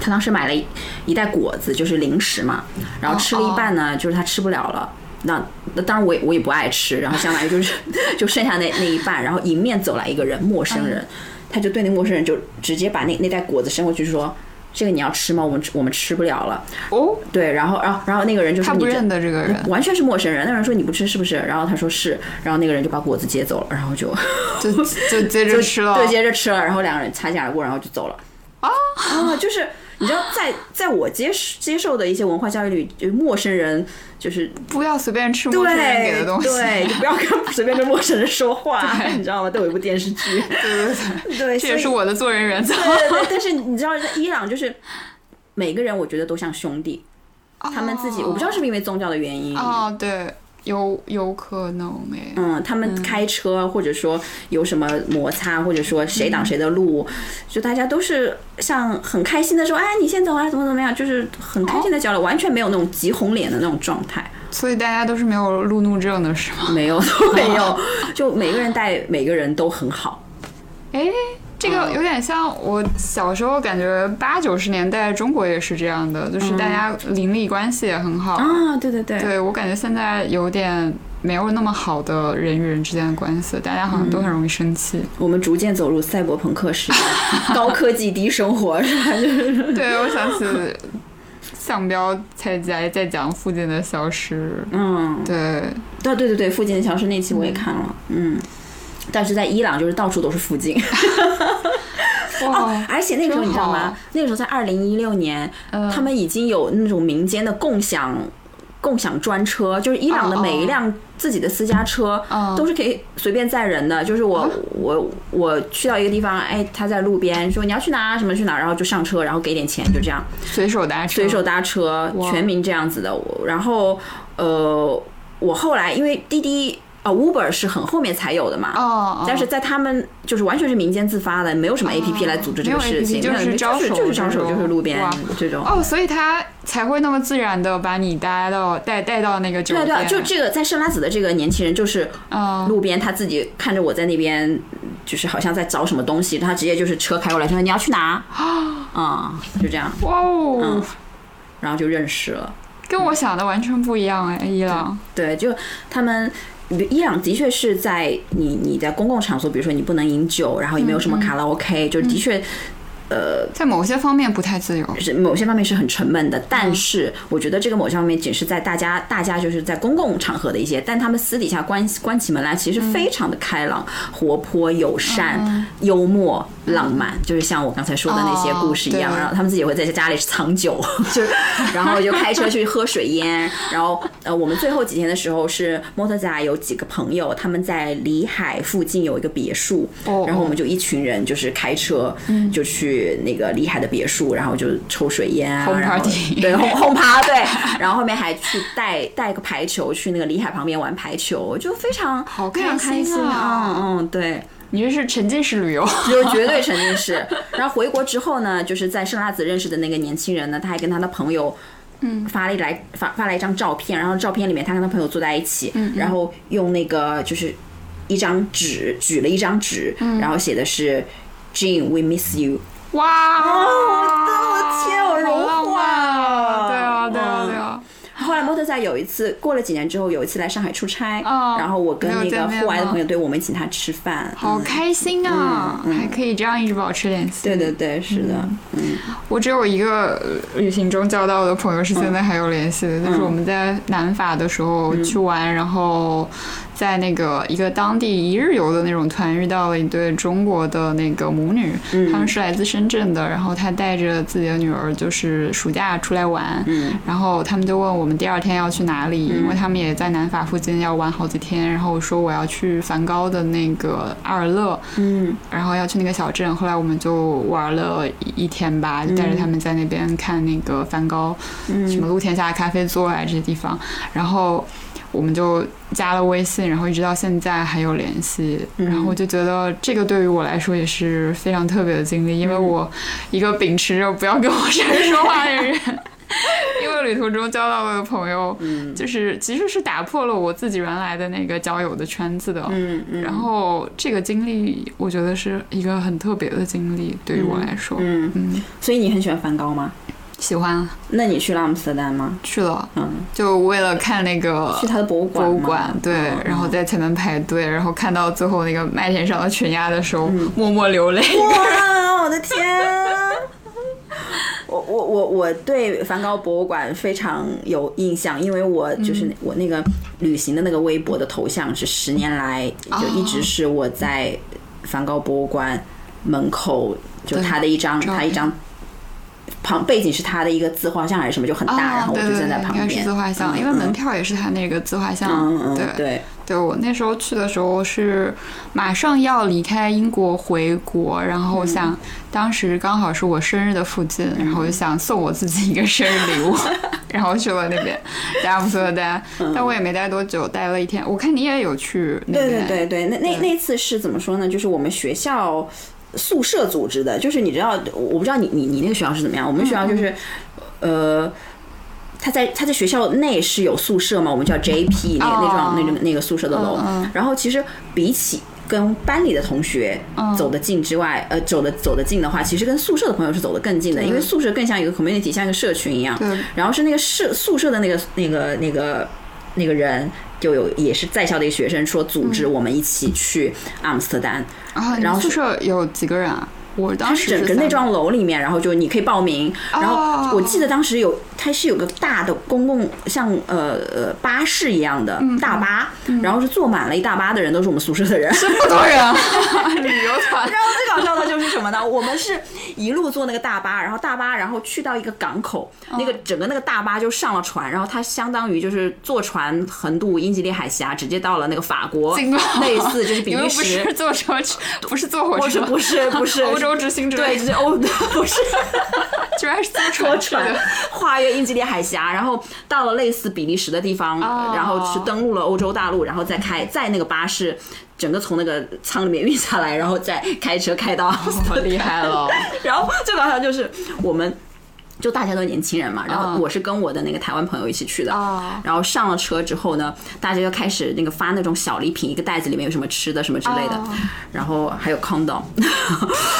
他当时买了一一袋果子，就是零食嘛，然后吃了一半呢，就是他吃不了了。那那当然我也我也不爱吃，然后相当于就是 就剩下那那一半，然后迎面走来一个人，陌生人，他就对那陌生人就直接把那那袋果子伸过去说。这个你要吃吗？我们我们吃不了了。哦，对，然后然后然后那个人就说你他不认得这个人。完全是陌生人。那个人说你不吃是不是？然后他说是，然后那个人就把果子接走了，然后就就就接着 吃了。对，接着吃了，然后两个人擦肩而过，然后就走了。啊啊，就是你知道，在在我接接受的一些文化教育里，就是陌生人就是不要随便吃陌生人给对的东西。对，就不要跟随便跟陌生人说话，对你知道吗？都有一部电视剧，对对对，对，这也是我的做人原则。对对对。但是你知道，在伊朗就是每个人，我觉得都像兄弟，他们自己，我不知道是不是因为宗教的原因，哦，对，有有可能诶。嗯，他们开车或者说有什么摩擦，或者说谁挡谁的路，就大家都是像很开心的说，哎，你先走啊，怎么怎么样，就是很开心的交流，完全没有那种急红脸的那种状态，所以大家都是没有路怒症的是吗？没有都 没有，就每个人带每个人都很好。哎，这个有点像我小时候感觉八九十年代中国也是这样的，就是大家邻里关系也很好。啊，对对对，对我感觉现在有点没有那么好的人与人之间的关系，大家好像都很容易生气。我们逐渐走入赛博朋克时代，高科技低生活是吧？就是 对，我想起向标才在在讲附近的消失。嗯，对，对对对对，附近的消失那期我也看了，嗯。但是在伊朗，就是到处都是附近，哇，而且那个时候你知道吗？那个时候在二零一六年，嗯他们已经有那种民间的共享共享专车，就是伊朗的每一辆自己的私家车嗯都是可以随便载人的。就是我我我去到一个地方，哎，他在路边说你要去哪什么去哪，然后就上车，然后给点钱，就这样随手搭车，随手搭车，全民这样子的。我然后呃，我后来因为滴滴。啊、u b e r 是很后面才有的嘛，哦，哦但是在他们就是完全是民间自发的，没有什么 A P P 哦来组织这个事 APP 情，就是招手就是招手，就是路边这种。哦，所以他才会那么自然的把你带到带带到那个酒店。对啊对啊，就这个在圣拉子的这个年轻人，就是嗯，路边他自己看着我在那边，就是好像在找什么东西，他直接就是车开过来说你要去哪啊、嗯，就这样，哇哦，然后就认识了。跟我想的完全不一样哎，伊朗。对，就他们。伊朗的确是在你你在公共场所，比如说你不能饮酒，然后也没有什么卡拉 OK，就的确。呃，在某些方面不太自由，是某些方面是很沉闷的。但是我觉得这个某些方面仅是在大家大家就是在公共场合的一些，但他们私底下关关起门来，其实非常的开朗、活泼、友善、幽默、浪漫，就是像我刚才说的那些故事一样。然后他们自己会在家里藏酒，就然后就开车去喝水烟。然后呃，我们最后几天的时候是摩托仔有几个朋友，他们在里海附近有一个别墅，然后我们就一群人就是开车就去。那个里海的别墅，然后就抽水烟啊，然后对轰轰趴，对，然后后面还去带带个排球去那个里海旁边玩排球，就非常好非常开心啊，嗯，对，你这是沉浸式旅游，就绝对沉浸式。然后回国之后呢，就是在圣拉子认识的那个年轻人呢，他还跟他的朋友嗯发了一来发发了一张照片，然后照片里面他跟他朋友坐在一起，嗯然后用那个就是一张纸举了一张纸，嗯然后写的是 Jean we miss you。哇！我的天，我融化。对啊，对啊，对啊。后来莫特在有一次过了几年之后，有一次来上海出差，然后我跟那个户外的朋友，对我们请他吃饭，好开心啊！还可以这样一直保持联系。对对对，是的。嗯，我只有一个旅行中交到的朋友是现在还有联系的，就是我们在南法的时候去玩，然后。在那个一个当地一日游的那种团遇到了一对中国的那个母女，他们是来自深圳的，然后他带着自己的女儿就是暑假出来玩，然后他们就问我们第二天要去哪里，因为他们也在南法附近要玩好几天，然后我说我要去梵高的那个阿尔勒，嗯，然后要去那个小镇，后来我们就玩了一天吧，就带着他们在那边看那个梵高，什么露天下咖啡座啊这些地方，然后。我们就加了微信，然后一直到现在还有联系。然后我就觉得这个对于我来说也是非常特别的经历，因为我一个秉持着不要跟陌生人说话的人，因为旅途中交到的朋友，就是其实是打破了我自己原来的那个交友的圈子的。嗯嗯。然后这个经历，我觉得是一个很特别的经历，对于我来说。嗯嗯。所以你很喜欢梵高吗？喜欢，那你去了阿姆斯特丹吗？去了，嗯，就为了看那个去他的博物馆，博物馆对，然后在前面排队，然后看到最后那个麦田上的群鸭的时候，默默流泪。哇，我的天！我我我我对梵高博物馆非常有印象，因为我就是我那个旅行的那个微博的头像是十年来就一直是我在梵高博物馆门口，就他的一张他一张。旁背景是他的一个自画像还是什么，就很大，然后我就站在旁边。应该是自画像，因为门票也是他那个自画像。嗯对对对，我那时候去的时候是马上要离开英国回国，然后想当时刚好是我生日的附近，然后我就想送我自己一个生日礼物，然后去了那边，在阿姆斯特丹，但我也没待多久，待了一天。我看你也有去那边。对对对对，那那那次是怎么说呢？就是我们学校。宿舍组织的，就是你知道，我不知道你你你那个学校是怎么样。我们学校就是，呃，他在他在学校内是有宿舍嘛，我们叫 JP 那个那幢那个那个宿舍的楼。然后其实比起跟班里的同学走得近之外，呃，走的走得近的话，其实跟宿舍的朋友是走得更近的，因为宿舍更像一个 community，像一个社群一样。然后是那个社宿舍的那个那个那个那个人。就有也是在校的一个学生说组织我们一起去阿姆斯特丹，然后宿舍有几个人啊？我当时整个那幢楼里面，然后就你可以报名，然后我记得当时有它是有个大的公共像呃呃巴士一样的大巴，然后是坐满了一大巴的人，都是我们宿舍的人，这么多人，旅游团。然后最搞笑的就是什么呢？我们是一路坐那个大巴，然后大巴然后去到一个港口，那个整个那个大巴就上了船，然后它相当于就是坐船横渡英吉利海峡，直接到了那个法国，类似就是比利时。不是坐车，不是坐火车，不是不是。欧 洲之星对，就是欧 不是，居然是坐船跨越英吉利海峡，然后到了类似比利时的地方，然后去登陆了欧洲大陆，然后再开在那个巴士整个从那个舱里面运下来，然后再开车开到，好厉害了。然后最搞笑就是我们。就大家都年轻人嘛，然后我是跟我的那个台湾朋友一起去的，然后上了车之后呢，大家就开始那个发那种小礼品，一个袋子里面有什么吃的什么之类的，然后还有 condom，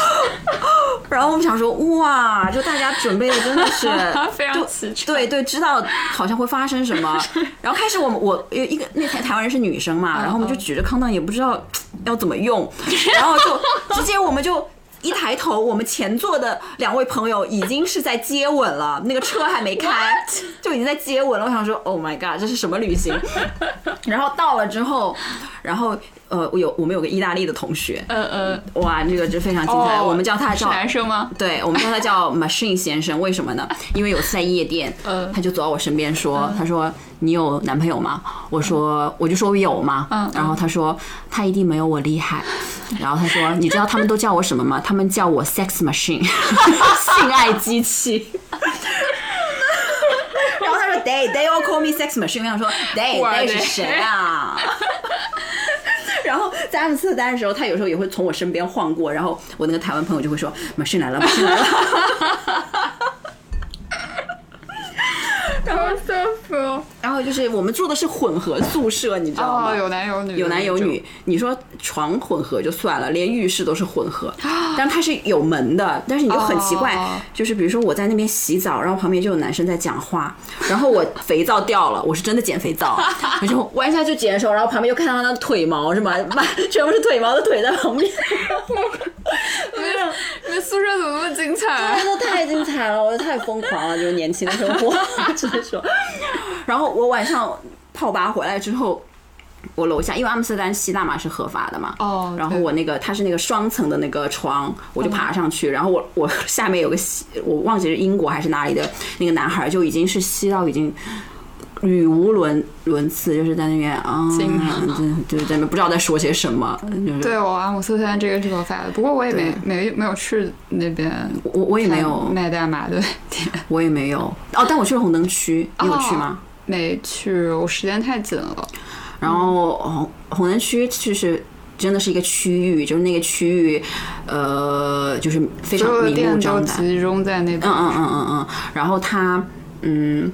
然后我们想说，哇，就大家准备的真的是 非常齐全。对对，知道好像会发生什么。然后开始我们我有一个那台台湾人是女生嘛，然后我们就举着 condom，也不知道要怎么用，然后就直接我们就。一抬头，我们前座的两位朋友已经是在接吻了，那个车还没开，就已经在接吻了。我想说，Oh my god，这是什么旅行？然后到了之后，然后呃，我有我们有个意大利的同学，嗯嗯，哇，这个就非常精彩。我们叫他叫男生吗？对，我们叫他叫 Machine 先生。为什么呢？因为有次在夜店，他就走到我身边说，他说你有男朋友吗？我说我就说我有嘛。然后他说他一定没有我厉害。然后他说：“你知道他们都叫我什么吗？他们叫我 sex machine，性爱机器。然后他说：they they all call me sex machine。我想说：they they 是谁啊？然后在阿姆斯特丹的时候，他有时候也会从我身边晃过，然后我那个台湾朋友就会说马逊来了马逊来了。然后笑死了。然后就是我们住的是混合宿舍，你知道吗？有男有女，有男有女。你说床混合就算了，连浴室都是混合，但它是有门的。但是你就很奇怪，就是比如说我在那边洗澡，然后旁边就有男生在讲话，然后我肥皂掉了，我是真的捡肥皂，我就弯下去捡的时候，然后旁边又看到他的腿毛是吗？妈 全部是腿毛的腿在旁边。宿舍怎么那么精彩？真的太精彩了，我太疯狂了，就是年轻的生活，只能说。然后我晚上泡吧回来之后，我楼下因为阿姆斯特丹吸大麻是合法的嘛，哦，然后我那个它是那个双层的那个床，我就爬上去，然后我我下面有个吸，我忘记是英国还是哪里的那个男孩，就已经是吸到已经语无伦伦次，就是在那边啊，就就在那边，不知道在说些什么。对我阿姆斯特丹这个是合法的，不过我也没没没有去那边，我我也没有卖大麻的店，我也没有。哦，但我去了红灯区，你有去吗？没去，我时间太紧了。然后红红灯区其实真的是一个区域，就是那个区域，呃，就是非常明目张胆，集中在那边。嗯嗯嗯嗯嗯。然后它，嗯，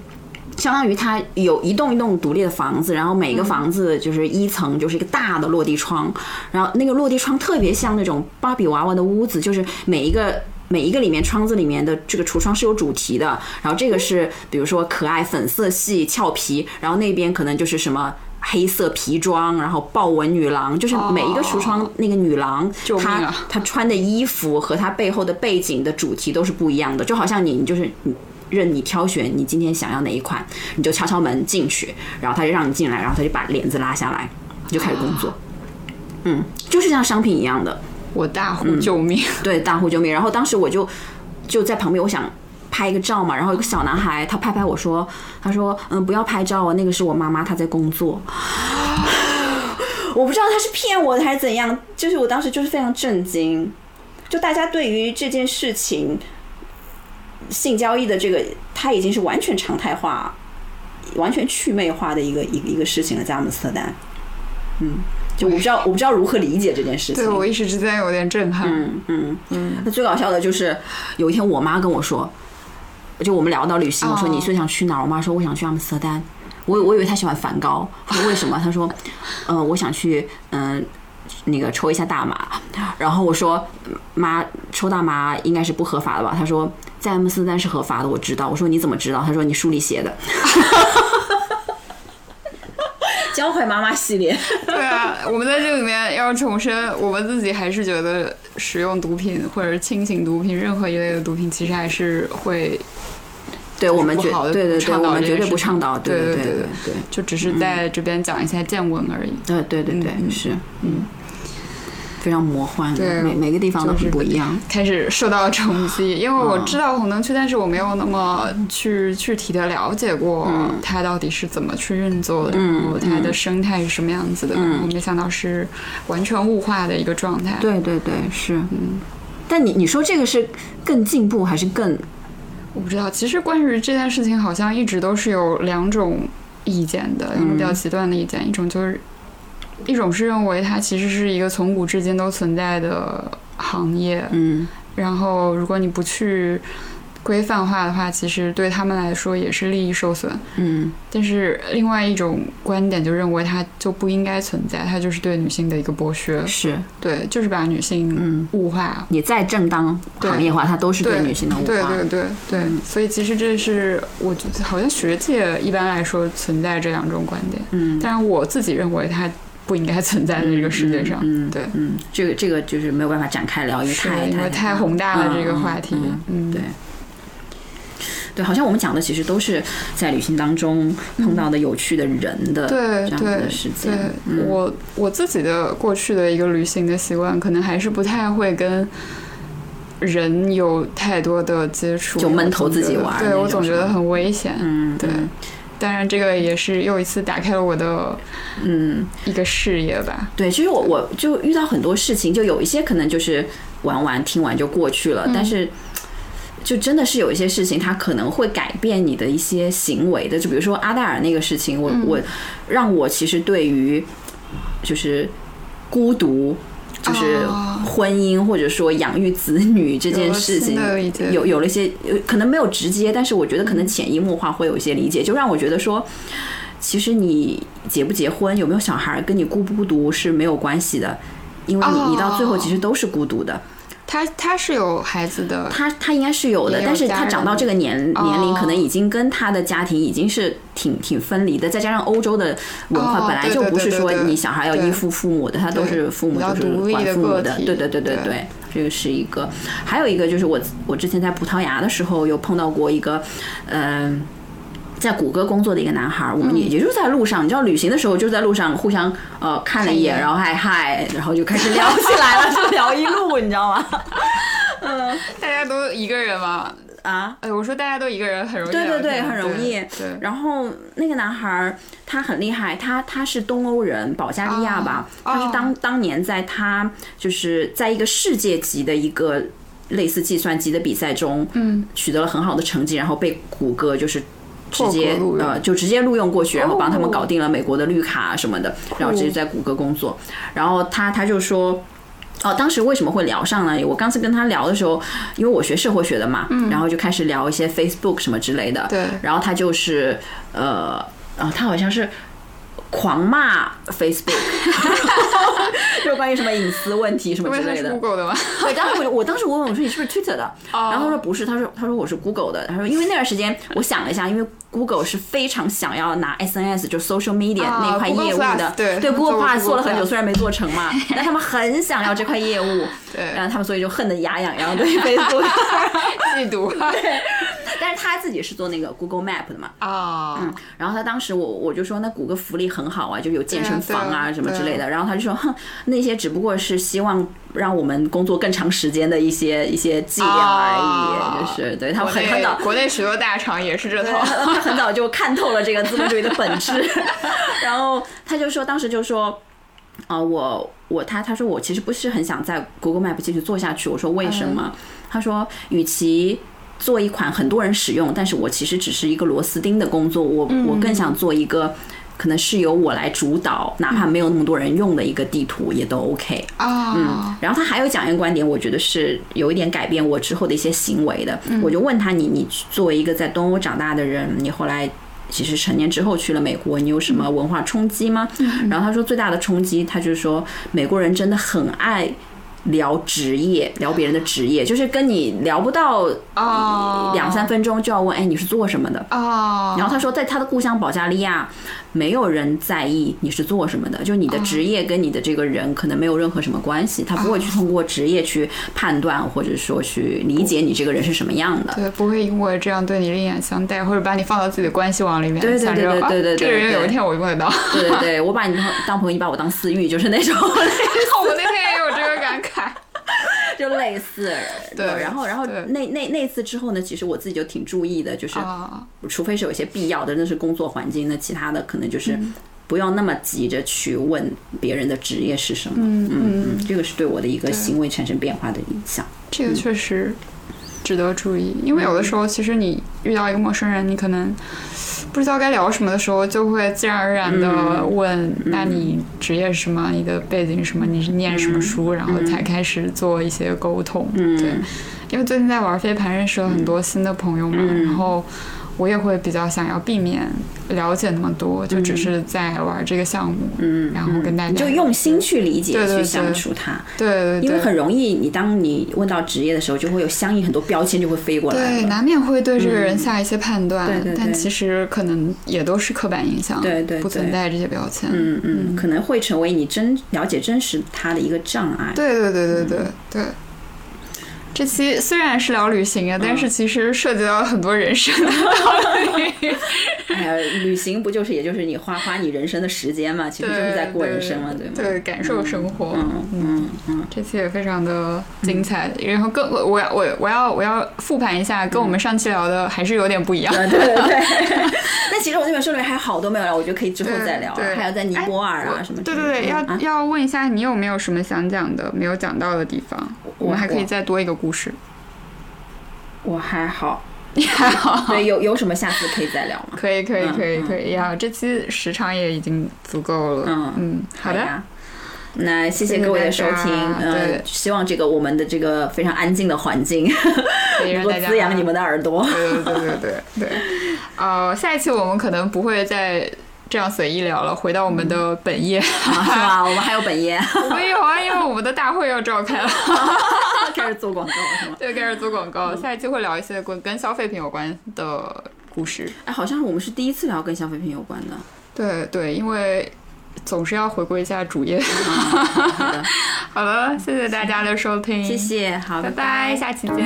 相当于它有一栋一栋独立的房子，然后每个房子就是一层就是一个大的落地窗，然后那个落地窗特别像那种芭比娃娃的屋子，就是每一个。每一个里面窗子里面的这个橱窗是有主题的，然后这个是比如说可爱粉色系俏皮，然后那边可能就是什么黑色皮装，然后豹纹女郎，就是每一个橱窗那个女郎，她她穿的衣服和她背后的背景的主题都是不一样的，就好像你你就是任你挑选你今天想要哪一款，你就敲敲门进去，然后他就让你进来，然后他就把帘子拉下来，你就开始工作，嗯，就是像商品一样的。我大呼救命！对，大呼救命！然后当时我就就在旁边，我想拍一个照嘛。然后一个小男孩他拍拍我说：“他说嗯，不要拍照啊，那个是我妈妈，她在工作。”我不知道他是骗我的还是怎样，就是我当时就是非常震惊。就大家对于这件事情性交易的这个，它已经是完全常态化、完全祛魅化的一个一个一个事情了，在阿姆斯特丹。嗯。就我不知道，我不知道如何理解这件事情。对我一时之间有点震撼。嗯嗯嗯。那最搞笑的就是有一天，我妈跟我说，就我们聊到旅行，我说你最想去哪儿？我妈说我想去阿姆斯特丹。我我以为她喜欢梵高，她说为什么？她说，嗯，我想去嗯那个抽一下大麻。然后我说妈，抽大麻应该是不合法的吧？他说在阿姆斯特丹是合法的，我知道。我说你怎么知道？他说你书里写的。教会妈妈系列。对啊，我们在这里面要重申，我们自己还是觉得使用毒品或者清醒毒品，任何一类的毒品，其实还是会对我们绝对对对，我们绝对不倡导。对对对对对，就只是在这边讲一下见闻而已。对对对对，是嗯。非常魔幻，每每个地方都是不一样。开始受到冲击，因为我知道红灯区，但是我没有那么去具体的了解过它到底是怎么去运作的，然后它的生态是什么样子的。我没想到是完全物化的一个状态。对对对，是。嗯，但你你说这个是更进步还是更？我不知道。其实关于这件事情，好像一直都是有两种意见的，两种比较极端的意见，一种就是。一种是认为它其实是一个从古至今都存在的行业，嗯，然后如果你不去规范化的话，其实对他们来说也是利益受损。嗯但是另外一种观点就认为它就不应该存在，它就是对女性的一个剥削，是，对，就是把女性嗯，物化。你再正当行业化，它都是对女性的物化。对对对对，所以其实这是我觉得好像学界一般来说存在这两种观点，嗯。但是我自己认为它不应该存在的这个世界上。嗯，对，嗯，这个这个就是没有办法展开聊，因为是太因为太宏大了这个话题。嗯嗯，对。对，好像我们讲的其实都是在旅行当中碰到的有趣的人的对这样子的对事情。对，嗯我我自己的过去的一个旅行的习惯，可能还是不太会跟人有太多的接触，就闷头自己玩儿对我总觉得很危险。嗯，对，当然这个也是又一次打开了我的嗯，一个视野吧。对，其实我我就遇到很多事情，就有一些可能就是玩完听完就过去了，但是。就真的是有一些事情，它可能会改变你的一些行为的。就比如说阿黛尔那个事情，我、我让我其实对于就是孤独，就是哦。婚姻或者说养育子女这件事情有有有了一些有可能没有直接，但是我觉得可能潜移默化会有一些理解，就让我觉得说，其实你结不结婚，有没有小孩，跟你孤不孤独是没有关系的，因为你你到最后其实都是孤独的。他他是有孩子的，他他应该是有的，有但是他长到这个年哦年龄，可能已经跟他的家庭已经是挺挺分离的，再加上欧洲的文化哦本来就不是说你小孩要依附父母的，他都是父母就是管父母的，对对对对对对，这个是一个。还有一个就是我我之前在葡萄牙的时候有碰到过一个，嗯、在谷歌工作的一个男孩儿，我们也也就是在路上，你知道旅行的时候就在路上互相呃看了一眼，然后嗨嗨，然后就开始聊起来了，就聊一路，你知道吗？嗯大家都一个人嘛。啊，哎，我说大家都一个人很容易对对对，很容易。对，然后那个男孩儿他很厉害，他他是东欧人，保加利亚吧，哦他是当当年在他就是在一个世界级的一个类似计算机的比赛中，嗯，取得了很好的成绩，然后被谷歌就是。直接呃，就直接录用过去，然后帮他们哦搞定了美国的绿卡什么的，然后直接在谷歌工作。然后他他就说，哦，当时为什么会聊上呢？我刚才跟他聊的时候，因为我学社会学的嘛，然后就开始聊一些 Facebook 什么之类的。对然后他就是呃，啊，他好像是狂骂 Facebook，就关于什么隐私问题什么之类的。Google 的吗。对，当时我我当时我问我说你是不是 Twitter 的？哦然后他说不是，他说他说我是 Google 的。他说因为那段时间我想了一下，因为 Google 是非常想要拿 SNS 就 social media 啊那块业务的对 Google 过 Plus 做了很久，虽然没做成嘛，但他们很想要这块业务，对然后他们所以就恨得牙痒痒，对 Facebook。嫉妒对但是他自己是做那个 Google Map 的嘛，啊，嗯然后他当时我我就说那谷歌福利很好啊，就有健身房啊什么之类的。然后他就说，哼，那些只不过是希望让我们工作更长时间的一些一些伎俩而已，啊就是对他们很很早。国内许多大厂也是这套。他他很早就看透了这个资本主义的本质，然后他就说，当时就说，啊、我我他他说我其实不是很想在 Google Map 继续做下去。我说为什么？他说，与其做一款很多人使用，但是我其实只是一个螺丝钉的工作，我我更想做一个。可能是由我来主导，哪怕没有那么多人用的一个地图也都 OK。啊，然后他还有讲一个观点，我觉得是有一点改变我之后的一些行为的。我就问他你你作为一个在东欧长大的人，你后来其实成年之后去了美国，你有什么文化冲击吗？然后他说最大的冲击，他就是说美国人真的很爱。聊职业，聊别人的职业，就是跟你聊不到哦两三分钟就要问，哎，你是做什么的？啊，然后他说，在他的故乡保加利亚，没有人在意你是做什么的，就你的职业跟你的这个人可能没有任何什么关系，他不会去通过职业去判断或者说去理解你这个人是什么样的。对，不会因为这样对你另眼相待，或者把你放到自己的关系网里面，对对对对对对这个人对有一天我用得到。对对对，我把你当当朋友，你把我当私欲，就是那种 我那天感慨。就类似。对然后然后那那那次之后呢，其实我自己就挺注意的，就是啊，除非是有一些必要的，那是工作环境，那其他的可能就是嗯不要那么急着去问别人的职业是什么。嗯嗯，嗯，这个是对我的一个行为产生变化的影响。这个确实值得注意，因为有的时候其实你遇到一个陌生人，你可能不知道该聊什么的时候，就会自然而然的问：那你职业是什么？你的背景是什么？你是念什么书？然后才开始做一些沟通。对，因为最近在玩飞盘，认识了很多新的朋友嘛，然后。我也会比较想要避免了解那么多，就只是在玩这个项目，嗯，然后跟大家就用心去理解、去相处它，对对，因为很容易，你当你问到职业的时候，就会有相应很多标签就会飞过来，对，难免会对这个人下一些判断，但其实可能也都是刻板印象，对对，不存在这些标签，嗯嗯，可能会成为你真了解真实他的一个障碍，对对对对对对。这期虽然是聊旅行啊，但是其实涉及到了很多人生的道理。哎呀，旅行不就是也就是你花花你人生的时间嘛，其实就是在过人生嘛，对吗？对，感受生活。嗯嗯嗯，这期也非常的精彩。然后更我我我我要我要复盘一下，跟我们上期聊的还是有点不一样。对对对。那其实我那本书里还有好多没有聊，我觉得可以之后再聊。对，还有在尼泊尔啊什么。对对对，要要问一下你有没有什么想讲的没有讲到的地方，我们还可以再多一个故事。我还好，你还好？对，有有什么下次可以再聊吗？可以，可以，可以，可以呀！这期时长也已经足够了。嗯嗯，好的。那谢谢各位的收听。对，希望这个我们的这个非常安静的环境能够 滋养你们的耳朵。对对对对对。呃，下一期我们可能不会再这样随意聊了，回到我们的本业，是吧？我们还有本业。我们有啊，因为我们的大会要召开了。开始做广告是吗？对，开始做广告。下一期会聊一些跟跟消费品有关的故事。哎，好像我们是第一次聊跟消费品有关的。对对，因为总是要回归一下主业。好的，好了，谢谢大家的收听，谢谢，好，拜拜，下期见。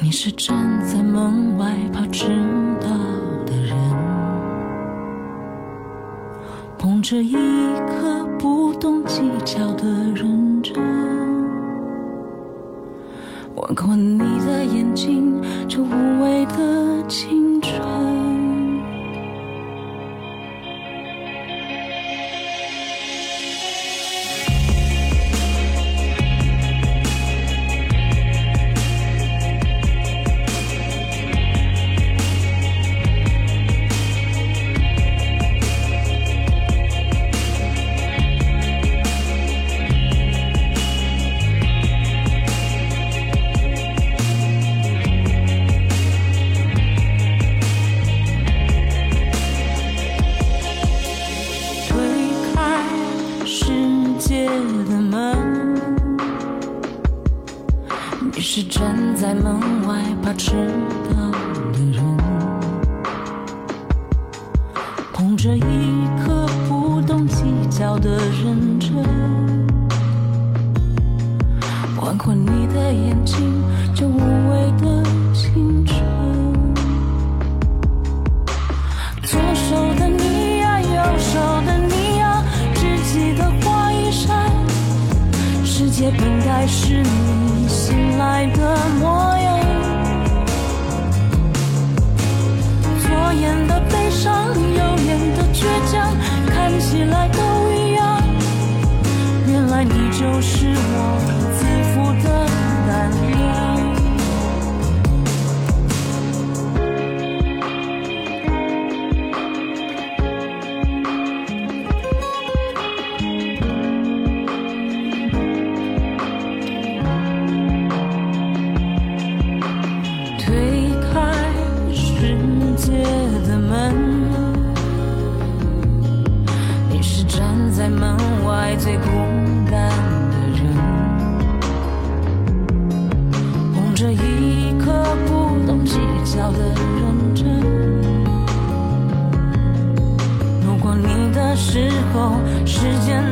你是站在门外怕迟到。捧着一颗不懂计较的认真，吻过你的眼睛，这无畏的青春。是站在门外怕迟到的人，捧着一颗不懂计较的认真。环顾你的眼睛，就无畏的青春。左手的你呀，右手的你呀，只记得花衣裳。世界本该是你。爱的模样。左眼的悲伤右眼的倔强看起来都一样。原来你就是我。时间